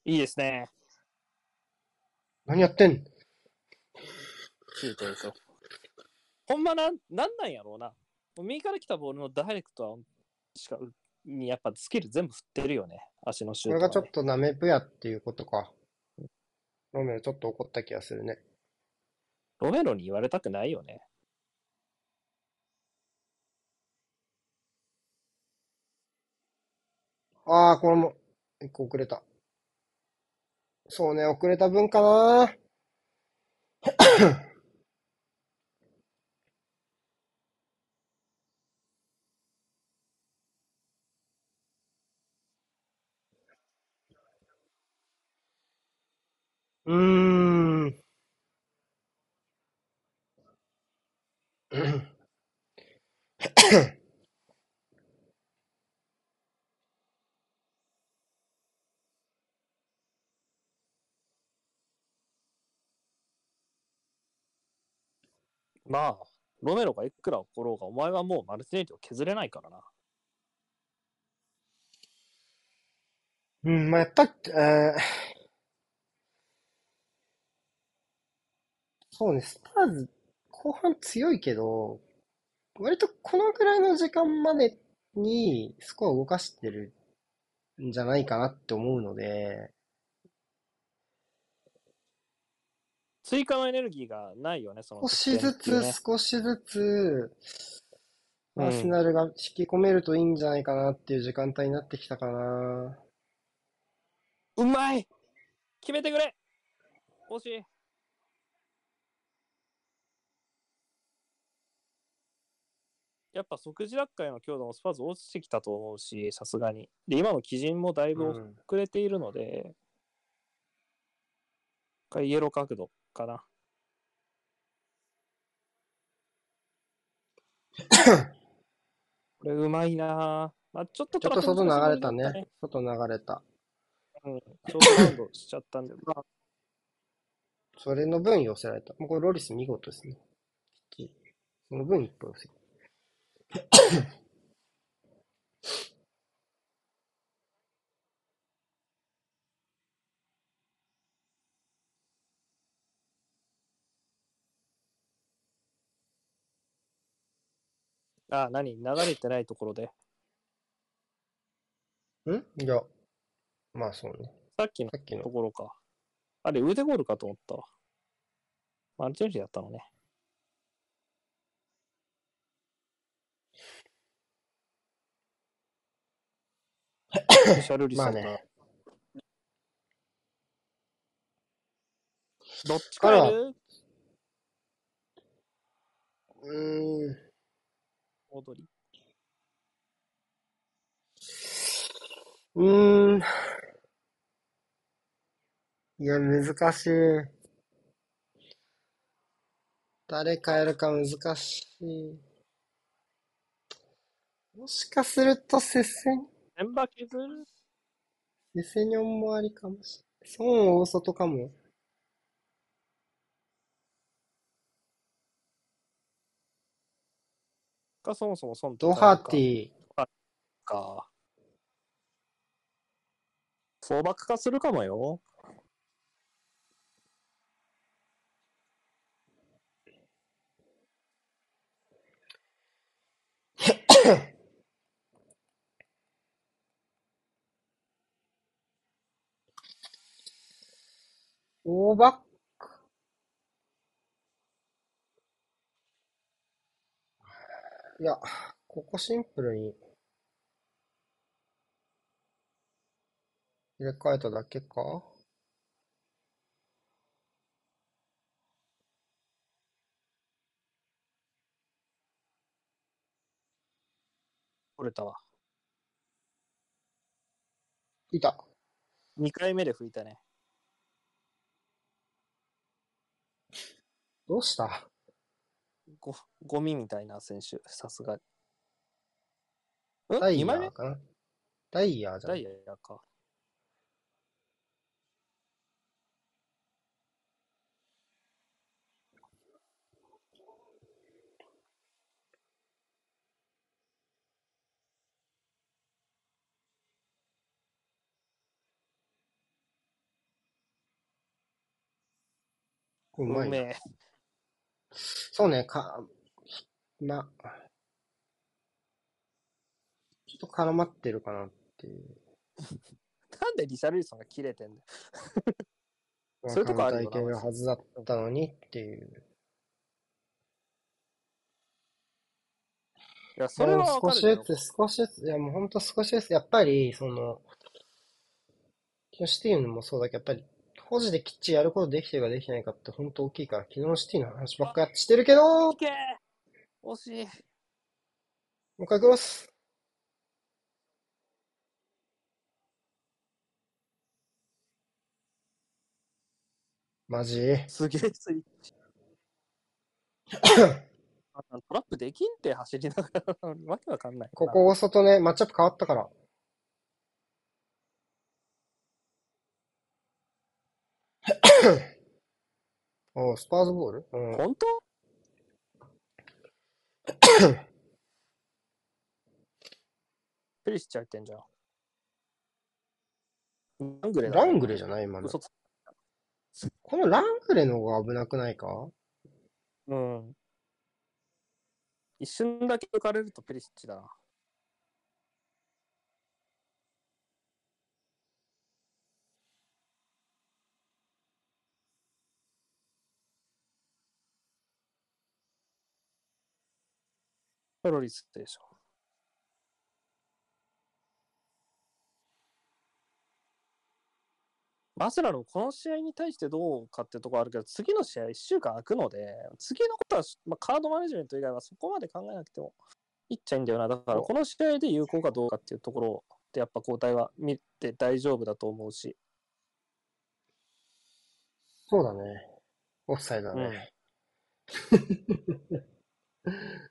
いいですね。何やってん？シュートですよ。ほんまなん、なんなんやろうな。もう右から来たボールのダイレクトはしか、にやっぱスキル全部振ってるよね。足のシュート、ね。これがちょっとナメプやっていうことか。ロメロちょっと怒った気がするね。ロメロに言われたくないよね。ああ、これも、一個遅れた。そうね、遅れた分かな。うーん。(coughs) まあ、ロメロがいくら怒ろうが、お前はもうマルティネリを削れないからな。うん、まあ、やっぱ、えーそうね、スパーズ、後半強いけど、割とこのぐらいの時間までにスコアを動かしてるんじゃないかなって思うので、追加のエネルギーがないよね、その少しずつ、少しずつ、うん。アーセナルが引き込めるといいんじゃないかなっていう時間帯になってきたかな。うまい！決めてくれ！惜しい。やっぱ即時落下への強度もスパーズ落ちてきたと思うし、さすがに。で、今の基準もだいぶうん遅れているので、これイエロー角度かな。(coughs) これうまいなぁ。まあ、ちょっとちょっと外流れたね。外流れた。うん。ショートバウンドしちゃったんで、まあ、それの分寄せられた。もうこれロリス見事ですね。その分一歩寄せ。(coughs) あ、何？流れてないところで。ん？いや。まあそうね。さっきのさっきのと。ころか。あれ、腕ゴールかと思ったわ。マルチェンジだったのね。シャルリサーターまあね。どっちからうーん。オードリー。うーん。いや、難しい。誰変えるか難しい。もしかすると接戦、メンバー削る？セセニョンもありかもしれない。孫大外かも。か、そもそも損ドハーティ。か。フォーバック化するかもよ。オーバック。いや、ここシンプルに入れ替えただけか？取れたわ。いた。2回目で吹いたね。どうした？ご、ゴミみたいな選手、さすがに。んダイ ?2 枚目ヤーかなダイヤーじゃんダイ。ヤか。うまいめえ。そうね、か、ま、ちょっと絡まってるかなっていう。(laughs) なんでリシャルリソンが切れてんだよ。そういうとこあるよなはずだったのにっていう。いや、それは少しずつ、少しずつ、いやもうほんと少しずつ、やっぱり、その、シティのもそうだけど、やっぱり、保持できっちりやることできてるかできてないかって本当大きいから、昨日のシティの話ばっかりしてるけど、惜しい。う一回クロス。マジ？すげえスイッチ。(coughs) あトラップできんって走りながら、わけわかんない。ここ大外ね、マッチアップ変わったから。(laughs) おスパーズボール？うん。本当？ペリシッチ入ってんじゃん。ラングレだラングレじゃない？今の。このラングレの方が危なくないか？うん。一瞬だけ浮かれるとペリシッチだな。トロリスでしょ。バスラのこの試合に対してどうかってところあるけど、次の試合1週間空くので、次のことは、まあ、カードマネジメント以外はそこまで考えなくてもいいっちゃいいんだよな。だから、この試合で有効かどうかっていうところで、やっぱ交代は見て大丈夫だと思うし。そうだね。オフサイドだね。(laughs)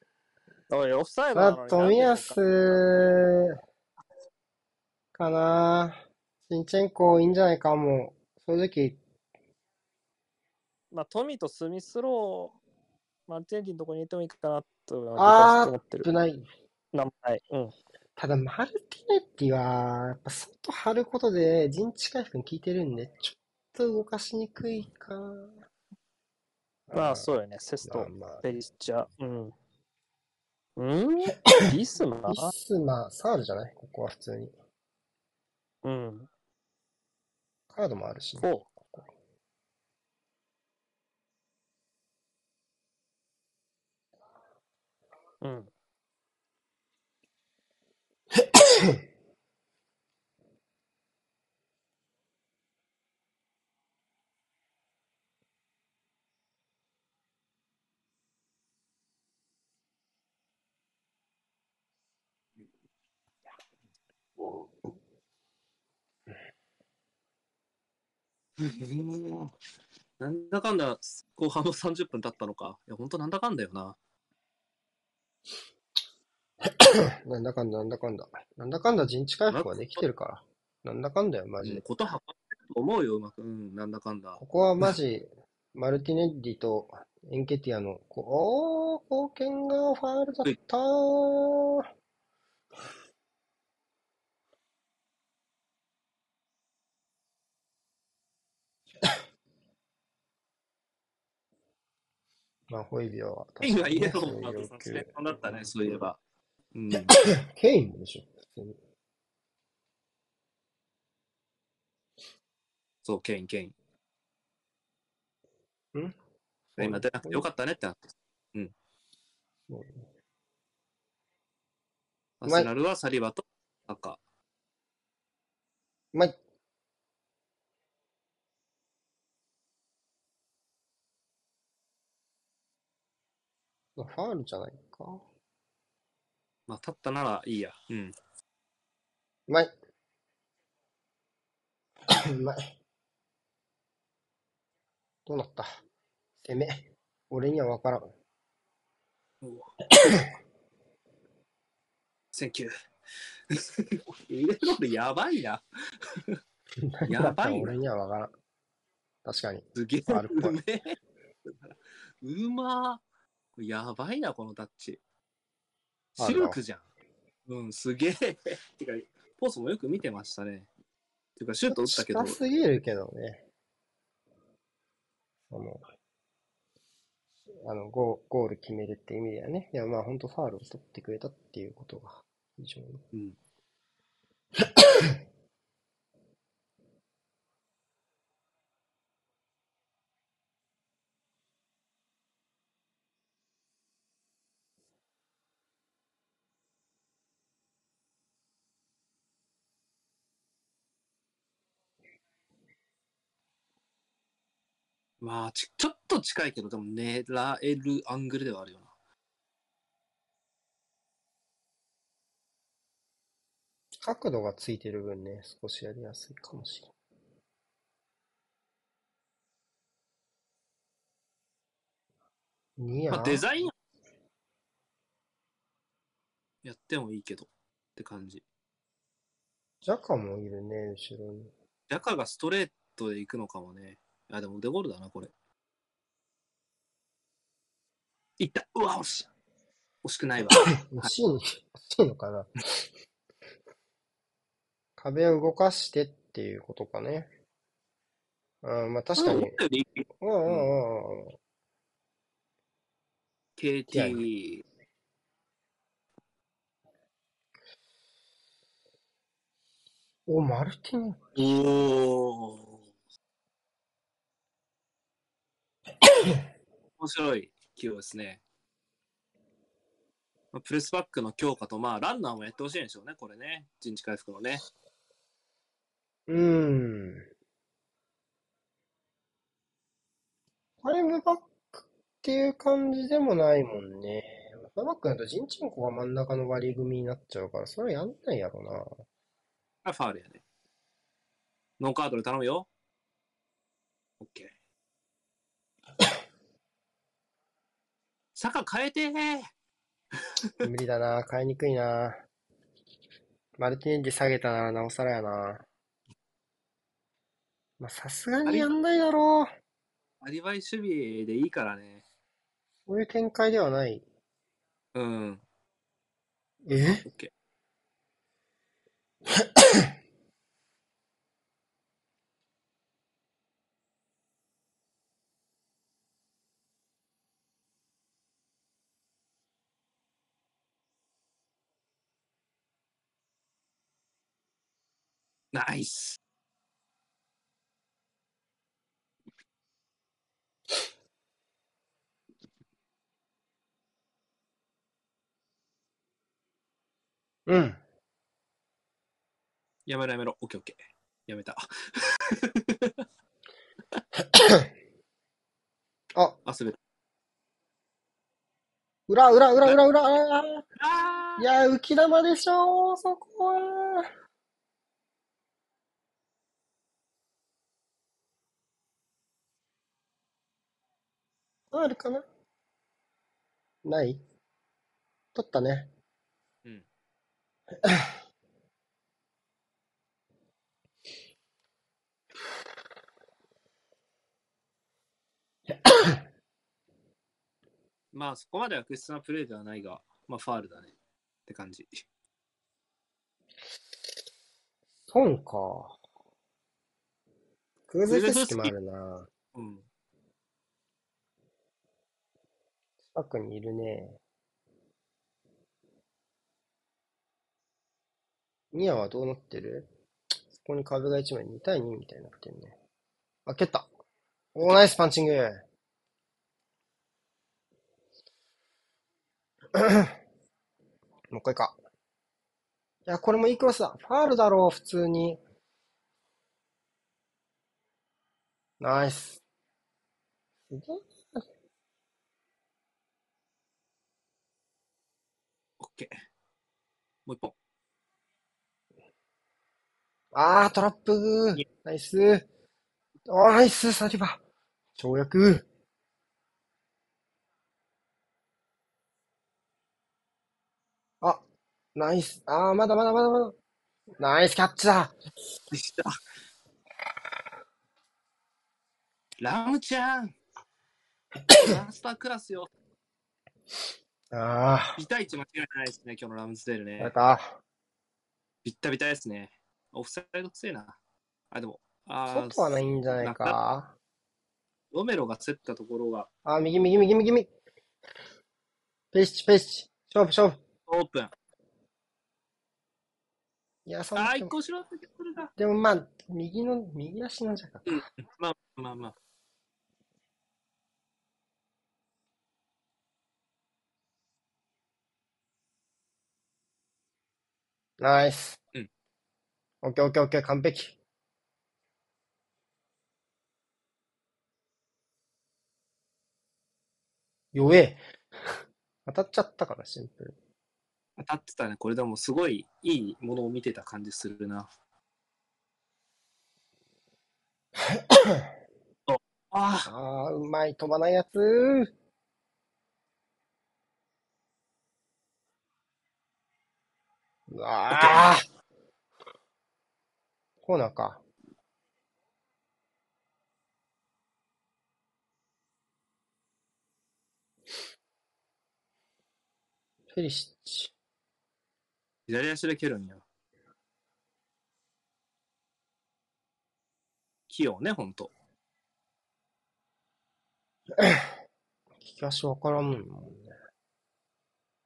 おい、オフサイドあなの、に富安かなシンチェンコいいんじゃないかも。正直、まあ、トミとスミスロー、マルティネッリのとこに入れてもいいかなとあー思ってる危。ない。名前。うん。ただ、マルティネッティは、やっぱ外張ることで陣地回復に効いてるんで、ちょっと動かしにくいかな。まあ、そうよね。セスト、まあまあ。ペリシッチャ。うん。うん？ビスマ？ビスマ、サールじゃない？ここは普通に。うん。カードもあるしね、そう。ここうん。(laughs) (laughs) なんだかんだ後半も30分経ったのか。いや、ほんとなんだかんだよな。(coughs) なんだかんだ、なんだかんだ。なんだかんだ陣地回復はできてるから。なんだかんだよ、マジで。ことはってると思うよ、うまく。うん、なんだかんだ。ここはマジ、マルティネッリとエンケティアの、こおー、貢献がファールだったー。まあ、ホイビアはケインはイエローのそういう要後サスペン求ションだったね、そういえば。うん。(coughs) ケインもでしょ、普通に。そう、ケイン、ケイン。ん？今出なくてよかったねってなって。そうアスナルはサリバと赤。まあ、ファールじゃないか。まあ、立ったならいいや。うん。うまい。うまい。どうなった？攻め。俺には分からん。センキュー。やばいな。(laughs) やばいな俺には分からん。確かに。すげえうめえ。うまー。やばいな、このタッチ。シルクじゃん。うん、すげえ。(laughs) てか、ポーズもよく見てましたね。てか、シュート打ったけど近、すぎるけどね。その、あの、ゴーゴール決めるって意味ではね。いや、まあ本当ファールを取ってくれたっていうことが非常に。うん。(laughs) まあち、ちょっと近いけど、でも狙えるアングルではあるよな。角度がついてる分ね、少しやりやすいかもしれない。ニア、まあ、デザインやってもいいけどって感じ。ジャカもいるね、後ろに。ジャカがストレートで行くのかもね。あ、でもデゴールだな、これ。いった。うわ、惜しい。惜しくないわ。(laughs) 惜しい、惜しいのかな。壁を動かしてっていうことかね。うん、まあ確かに。うんうんうんうん。KT。お、マルティネおー。面白い起用ですね。まあプレスバックの強化と、まあ、ランナーもやってほしいんでしょうね、これね。陣地回復のね。うーん。ファイブバックっていう感じでもないもんね。ファイブバックだとジンチンコが真ん中の割り組みになっちゃうから、それやんないやろな。あ、ファールやね。ノーカードで頼むよ。オッケー。坂変えてー無理だな、買いにくいな。マルティネッリ下げたな、なおさらやな。まあ、さすがにやんないだろう。アリバイ守備でいいからね。そういう展開ではない。うん。え？オ (laughs) ナイス。うん。やめろやめろ。オッケーオッケー。やめた。あ、あ、滑る。裏、裏、裏、裏、裏、ああーいや、浮き玉でしょそこは。あるかな？ない？取ったね。うん。(coughs) まあ、そこまで悪質なプレーではないが、まあ、ファールだね。って感じ。損か。クルゼフスキもあるな。うん。近くにいるね。ニアはどうなってる？そこに壁が1枚2対2みたいになってんね。あ、蹴った。おー、ナイスパンチングもう一回か。いや、これもいいクロスだ。ファールだろう、普通に。ナイス。すげえ。もう一本。あー、トラップナイスおーナイスサリバ跳躍あ、ナイス。あー、まだまだまだまだ。ナイスキャッチだでした。ラムちゃん (coughs) マスタークラスよ。あビタ1間違いないですね、今日のラムズデールねれ。た。ビッタビタですね。オフサイドくせえな。あ、でも、あー外はないんじゃないか。ロメロが競ったところがあー、右右右右右。ペーチペーチ。勝負勝負。オープン。いや、そんなでも一個しろってこれが。でもまあ、右の、右足のじゃか。まあまあまあ。ナイス。うん。オッケーオッケーオッケー、完璧。弱え。(laughs) 当たっちゃったから、シンプル。当たってたね。これでもすごいいいものを見てた感じするな。(coughs) ああ、ああ、うまい、飛ばないやつ。うわあ。コーナーか。フェリシッチ。左足で蹴るんや。器用ね、ほんと。(coughs) 利き足わからんもんね。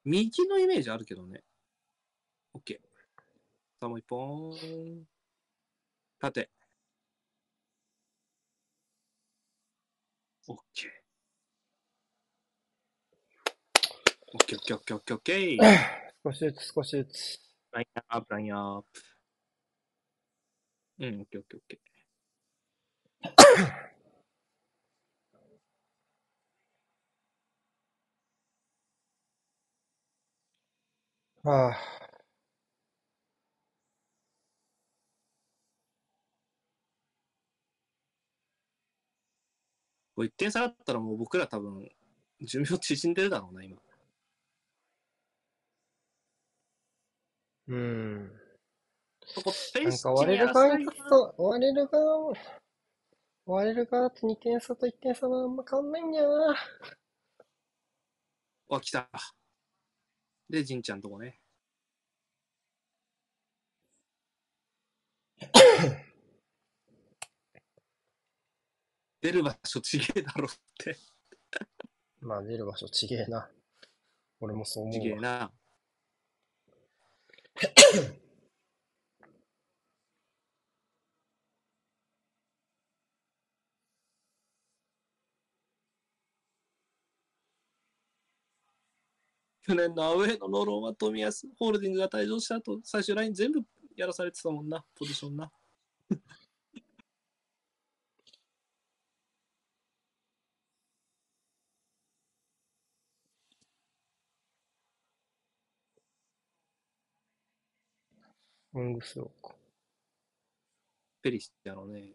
右のイメージあるけどね。オッケー。さあもう一本。縦。オッケー。オッケーオッケーオッケーオッケー。少しずつ少しずつ。ラインアップ、ラインアップ。うん、オッケーオッケーオッケー。はあ。これ1点差だったらもう僕ら多分、寿命縮んでるだろうな、今。うん。なんースか割れる側に立つと、割れる側、割れる側と2点差と1点差はあんま変わんないんだよな。あ、来た。で、じんちゃんとこね。(laughs) 出る場所ちげえだろって。まあ出る場所ちげえな。俺もそう思うわ。ちげえな。去年のアウェーのノローマ富安ホールディングが退場した後、最終ライン全部やらされてたもんな、ポジションな。ロングスローか。ペリシッチやろうね。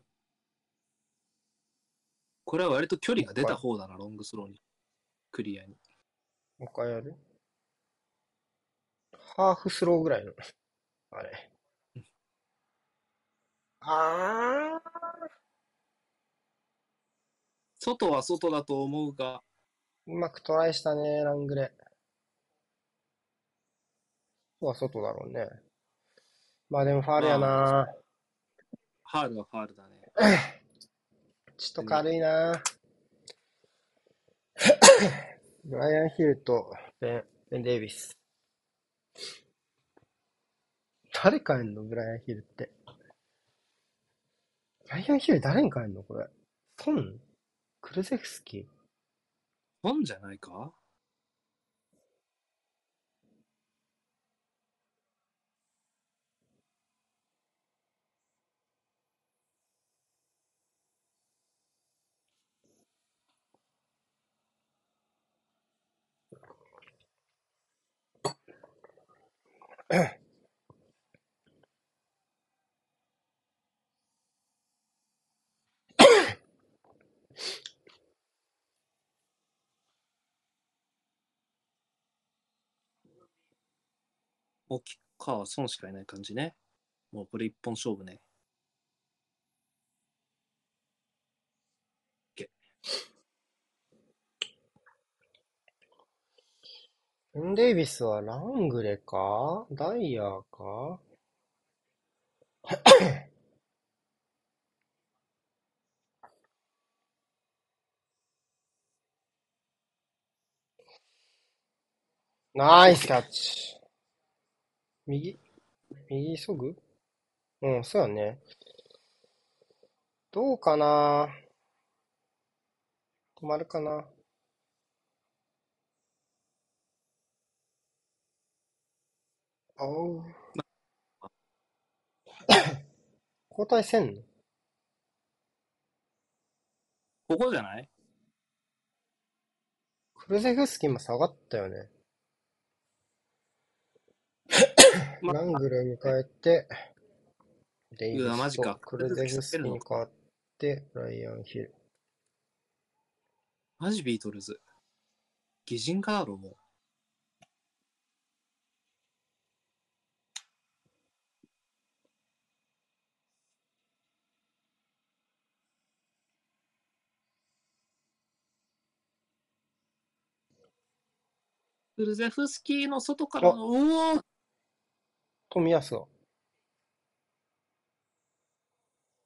これは割と距離が出た方だな、ロングスローに。クリアに。もう一回やる？ハーフスローぐらいの。あれ。あ外は外だと思うが、ー、うまくトライしたね、ラングレ。ここは外だろうね。まあでもファールやな。ファールはファールだね。(coughs) ちょっと軽いな (coughs) ブライアン・ヒルとベン、ベン・デイビス。誰変えんの？ブライアン・ヒルって。ブライアン・ヒル誰に変えんの？これ。ソン？クルゼフスキー？本じゃないか？大きか、損しかいない感じね。もうこれ一本勝負ね。ベン・デイビスはラングレか？ダイヤーか？(coughs) ナイスキャッチ。右、右急ぐうん、そうやね。どうかな？止まるかな？おう。交代せんの？ここじゃない？クルゼフスキーも下がったよね。まラングレーに変えて、デイマスとジかクルゼフスキーに変わって、ブライアン・ヒル。マジビートルズ。擬人化だろ、もう。クルゼフスキーの外からの、うおー富安が。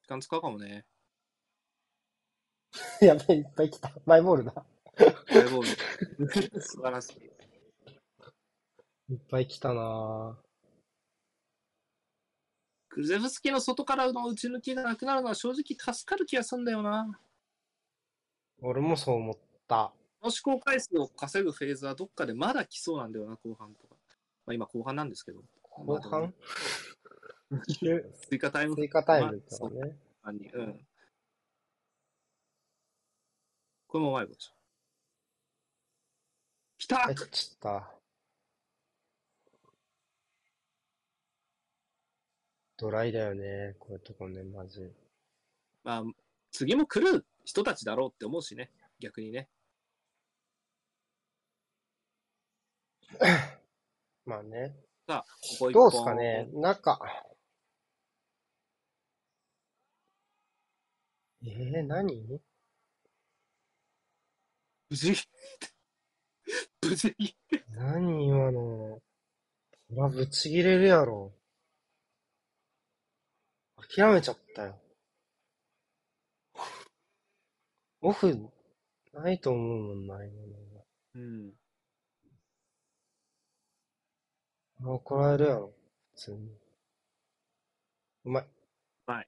時間使うかもね。(laughs) やべえ、いっぱい来た。マイボールだ。マイボール。(laughs) 素晴らしい。いっぱい来たなクルゼフスキーの外からの打ち抜きがなくなるのは正直助かる気がするんだよな。俺もそう思った。の試行回数を稼ぐフェーズはどっかでまだ来そうなんだよな、後半とか。まあ今後半なんですけど。後半？追加タイム追加タイムとかね。間に。うん。これもうまいことでしょ。来た入っちった。ドライだよね、こういうとこね、マジ。まあ、次も来る人たちだろうって思うしね。逆にね。(coughs) まあね。さあ、ここ一どう本すかね、中。えー、何？無事無事に何今の？そらぶち切れるやろ。諦めちゃったよ。オフ、ないと思うもんな、今うん。の。あ、怒られるやろ。普通に。うまい。うまい。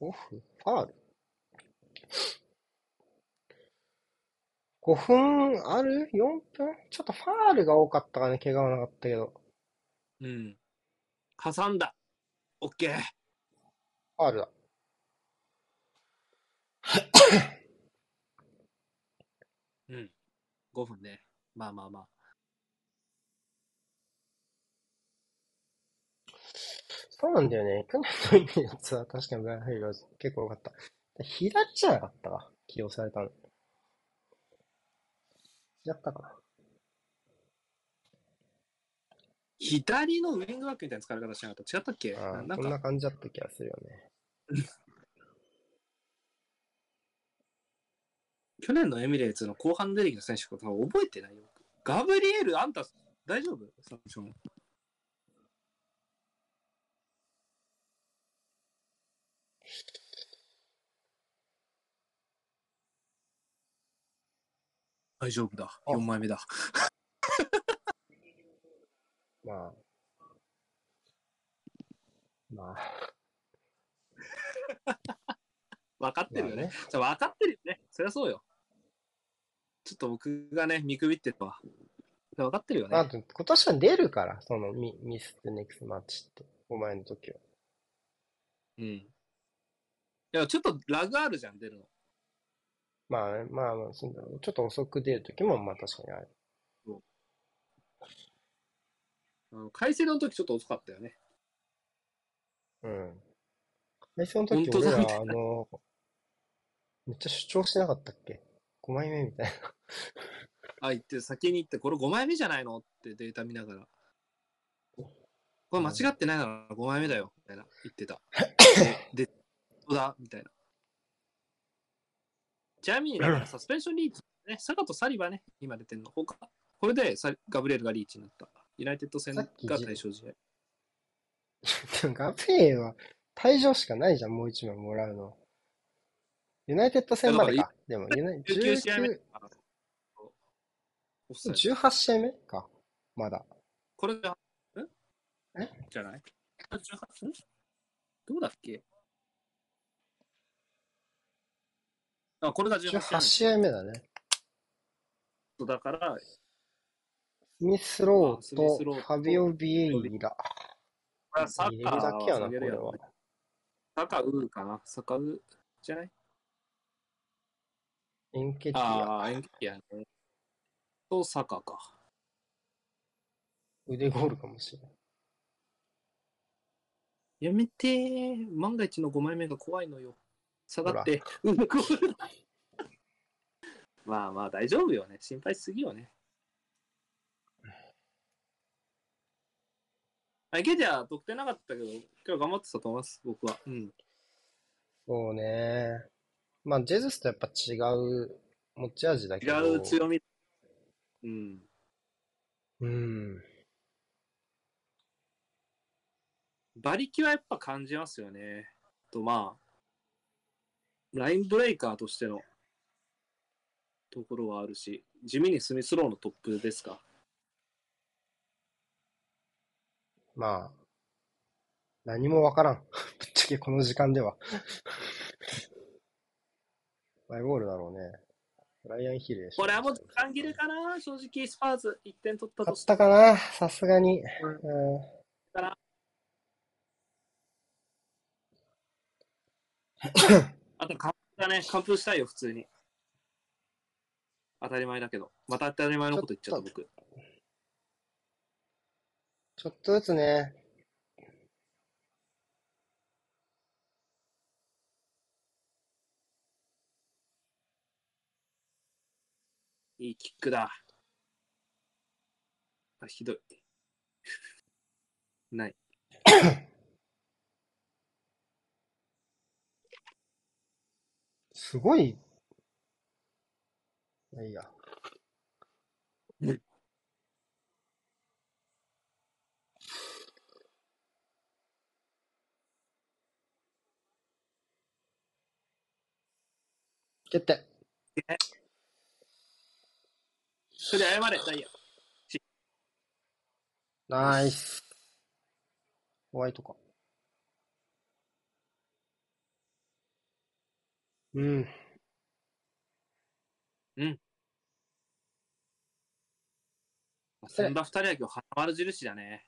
オフ？ファー？ル ?5 分ある ?4 分？ちょっとファールが多かったかね、怪我はなかったけど。うん。挟んだ。オッケー。ファールだ。うん。5分ね。まあまあまあ。そうなんだよね。去年のイメージのツアー確かにブライアン・ヘイが結構良かった。左じゃなかったか。起用されたの。違ったかな。左のウィングバックみたいな使われ方しなかった？違ったっけ？ああ、ななんかこんな感じだった気がするよね。(laughs) 去年のエミレーツの後半出てきた選手とか覚えてないよ。ガブリエル、あんた大丈夫？大丈夫だ。4枚目だ。(laughs) まあ。まあ。(laughs) 分かってるよね。じゃ、ね、分かってるよね。そりゃそうよ。ちょっと僕がね、見くびってたわ。分かってるよね。あと、今年は出るから、そのミミス・ネクス・マッチって、お前の時は。うん。いや、ちょっとラグあるじゃん、出るの。まあね、まあまあ、そうだちょっと遅く出る時も、まあ確かにある。あの改正の時ちょっと遅かったよね。うん。最初の時本当だ俺ら、みたいなあの、めっちゃ主張してなかったっけ ?5 枚目みたいな。あ、行って、先に行って、これ5枚目じゃないの？ってデータ見ながら。これ間違ってないなら5枚目だよ、みたいな言ってた。で、で、だみたいな。ちなみに、だからサスペンションリーチ、ね、サカとサリバね、今出てんの。他、これでサガブリエルがリーチになった。ユナイテッド戦が対象試合。(laughs) でもガブリエルは退場しかないじゃん、もう1枚もらうの。ユナイテッド戦までか。でも、ユナイ19試合目19、オフサイド18試合目か。まだ。これが、んえ？じゃない ?18? んどうだっけ？あ、これが18 18試合目だね。目だから、スミスロあスーとミスローとファビオ・ビエイラ。これはサッ入カーだけやな、は下げるやろこれは。サカウーかなサカウじゃない？エンケティア。ああ、エンキやね。と、サカか。腕ゴールかもしれない。やめてー。万が一の5枚目が怖いのよ。下がって。うん。(laughs) まあまあ大丈夫よね。心配しすぎよね。あ、池じゃ得点なかったけど、今日頑張ってたと思います、僕は。うん。そうね。まあ、ジェズスとやっぱ違う持ち味だけど。違う強み。うん。うん。馬力はやっぱ感じますよね。とまあ、ラインブレイカーとしてのところはあるし、地味にスミスローのトップですか？まあ、何もわからん。(laughs) ぶっちゃけこの時間では。(laughs) マイボールだろうね。ライアンヒルでしょ。これはもう時間切れかな、正直、スパーズ1点取った勝っとして。たかな？さすがに。うん (laughs) あと、完封だね。完封したいよ、普通に。当たり前だけど。また当たり前のこと言っちゃった、僕。ちょっとずつね。いいキックだ。あ、ひどい。(laughs) ない。(laughs) すごい。いやいや。決定。それで謝れ、ダイヤ。ナイス。ホワイトか。うん。そんな二人は今日、花丸印だね。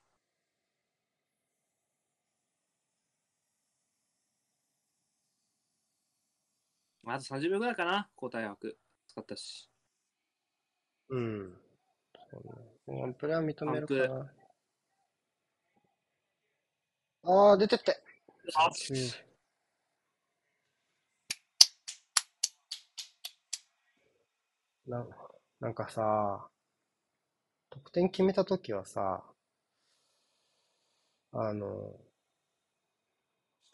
あと30秒ぐらいかな、交代枠。使ったし。うん。そうねワンプレーは認めるかな。ああ、出てって。あうんな、なんかさ、得点決めたときはさ、あの、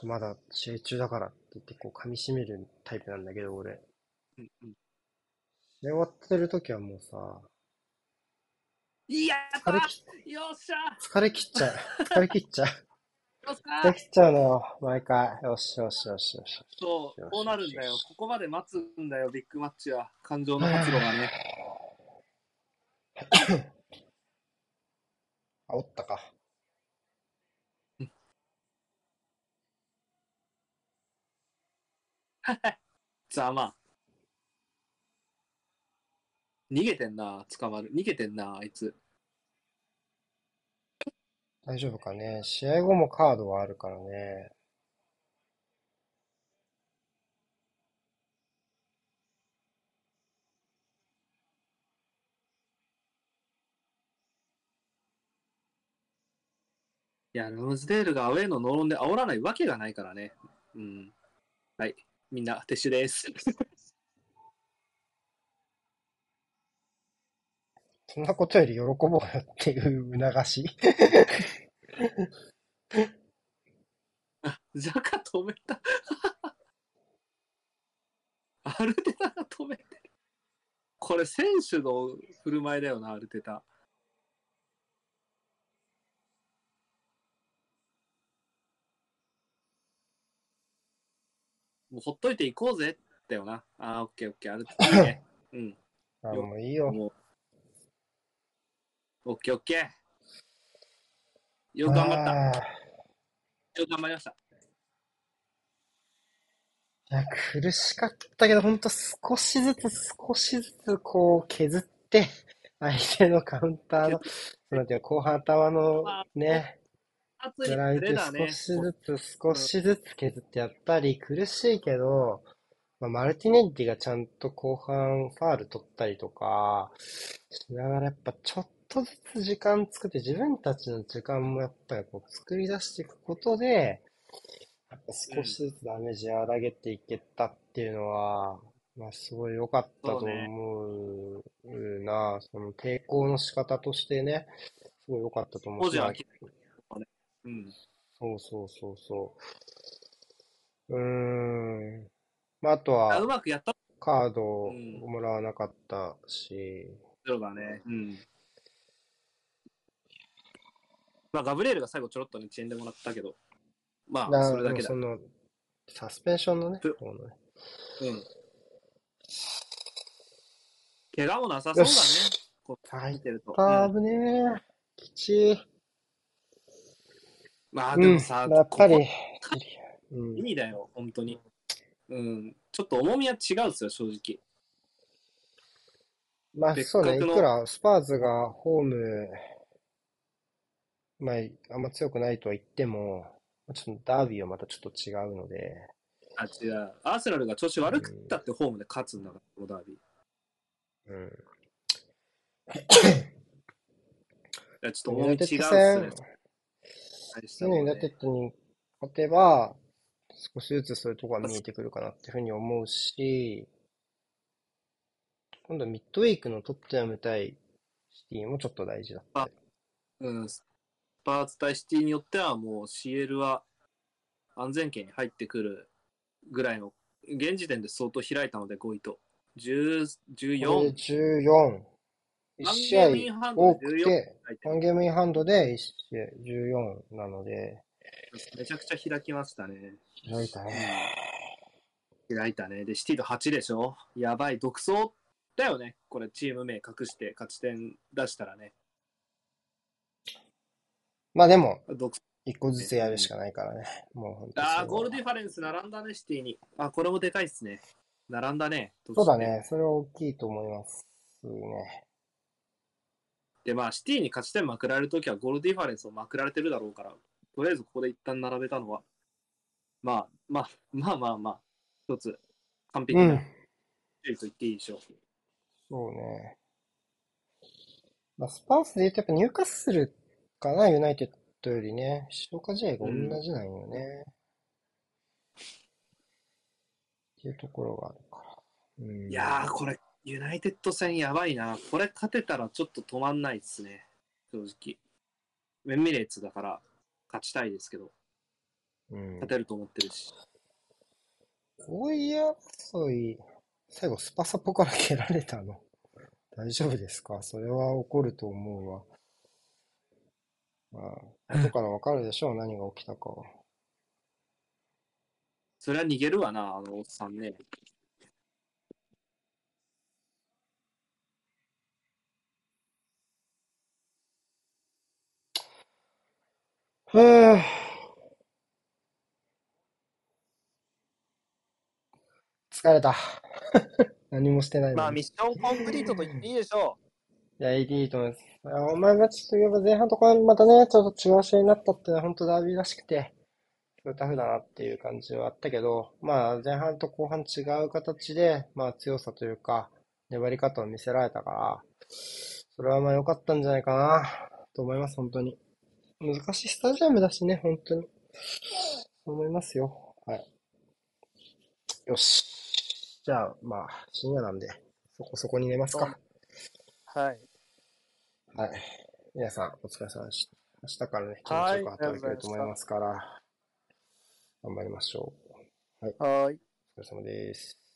まだ試合中だからって言ってこう噛み締めるタイプなんだけど、俺。うんうん試合終わってるときはもうさ、いや疲れきよっしゃ疲れ切っちゃう。疲れ切っちゃう。よっしゃ疲れ切っちゃうのよ、毎回。よしよしよしよし。そう、こうなるんだよ。ここまで待つんだよ、ビッグマッチは。感情の発露がね。あ、おったか。(laughs) ざま。逃げてんな、捕まる。逃げてんな、あいつ。大丈夫かね。試合後もカードはあるからね。いや、ラムズデールがアウェーのノーロンで煽らないわけがないからね。うん。はい。みんな、撤収です。そんなことより喜ぼうよっていう促し。(laughs) あ、ジャカ止めた。(laughs) アルテタが止めてる。これ、選手の振る舞いだよな、アルテタ。もうほっといていこうぜだよな。あー、オッケーオッケー、アルテタいいね。(laughs) うん。あ、もういいよ。オッケーオッケー。よく頑張った。よく頑張りました。いや、苦しかったけど、ほんと少しずつ少しずつこう削って、相手のカウンターの、なんていうの後半頭のね、少。しずつ少しずつ削って、やっぱり苦しいけど、まあ、マルティネッリがちゃんと後半ファール取ったりとかしながらやっぱちょっとずつ時間作って自分たちの時間もやっぱりこう作り出していくことで、やっぱ少しずつダメージ和らげていけたっていうのは、まあすごい良かったと思うな、その抵抗の仕方としてね、すごい良かったと思うし、うん。そうそうそうそう。うーん。まあ、あとあうは、まくやったカードをうんもらわなかったし、そうだね。うん。まあ、ガブリエルが最後ちょろっとね、遅延でもらったけど、まあ、なそれだけだそ。の、サスペンションのね、ふ方のね。うん。怪我もなさそうだね。こうはい見てると。うんあぶねえ。きちい。まあ、うん。でもさ、やっぱりうん意。味だよ、本当に。うん。ちょっと重みは違うんですよ、正直。まあ、そうね、いくらスパーズがホーム、まあ、あんま強くないとは言っても、ちょっとダービーはまたちょっと違うので、あ、違う。アーセナルが調子悪くったってホームで勝つんだから、このダービー。いうん。や、ちょっと重み違うんですねユナイテッドに勝てば、少しずつそういうところが見えてくるかなっていうふうに思うし、今度ミッドウィークのトップナム対シティもちょっと大事だったり。うん、スパーツ対シティによってはもう CL は安全圏に入ってくるぐらいの、現時点で相当開いたので5位と。10、これで14。14。1ワン試合多で14くて、入ってワンゲームインハンドで1試合14なので、めちゃくちゃ開きましたね。開いたね。開いたね。で、シティと8でしょ？やばい、独走だよね。これ、チーム名隠して勝ち点出したらね。まあでも、一個ずつやるしかないからね。もう本当にああ、ゴールディファレンス並んだね、シティに。あ、これもでかいっすね。並んだね。そうだね。それは大きいと思いますね。で、まあ、シティに勝ち点まくられるときはゴールディファレンスをまくられてるだろうから、とりあえずここで一旦並べたのは、まあ、まあ、まあまあまあ、一つ完璧う。なと言っていいでしょう。そうね。まあ、スパーズで言うとやっぱニューカッスルかな、ユナイテッドよりね。消化試合が同じなんよね。っていうところがあるから。うん、いやー、これ、ユナイテッド戦やばいな。これ勝てたらちょっと止まんないですね。正直。ウェンミレーツだから勝ちたいですけど、うん勝。てると思ってるし。5位争い、最後スパサポから蹴られたの。大丈夫ですか？それは起こると思うわ。まあ、後からわかるでしょう、何が起きたかは。そりゃ逃げるわな、あのおっさんね。はえ。疲れた。(laughs) 何もしてないまあ、ミッションコンプリートと言っていいでしょう。いや、いいと思います。いやお前がちょっと言えば前半とかまたね、ちょっと違う試合になったっていうのは本当ダービーらしくて、タフだなっていう感じはあったけど、まあ前半と後半違う形で、まあ強さというか、粘り方を見せられたから、それはまあ良かったんじゃないかな、と思います、本当に。難しいスタジアムだしね、本当に。思いますよ。はい。よし。じゃあ、まあ、深夜なんで、そこそこに寝ますか。はい。はい。皆さん、お疲れ様でした。明日からね、気持ちはいよく働けると思いますから、頑張りましょう。はい。お疲れ様です。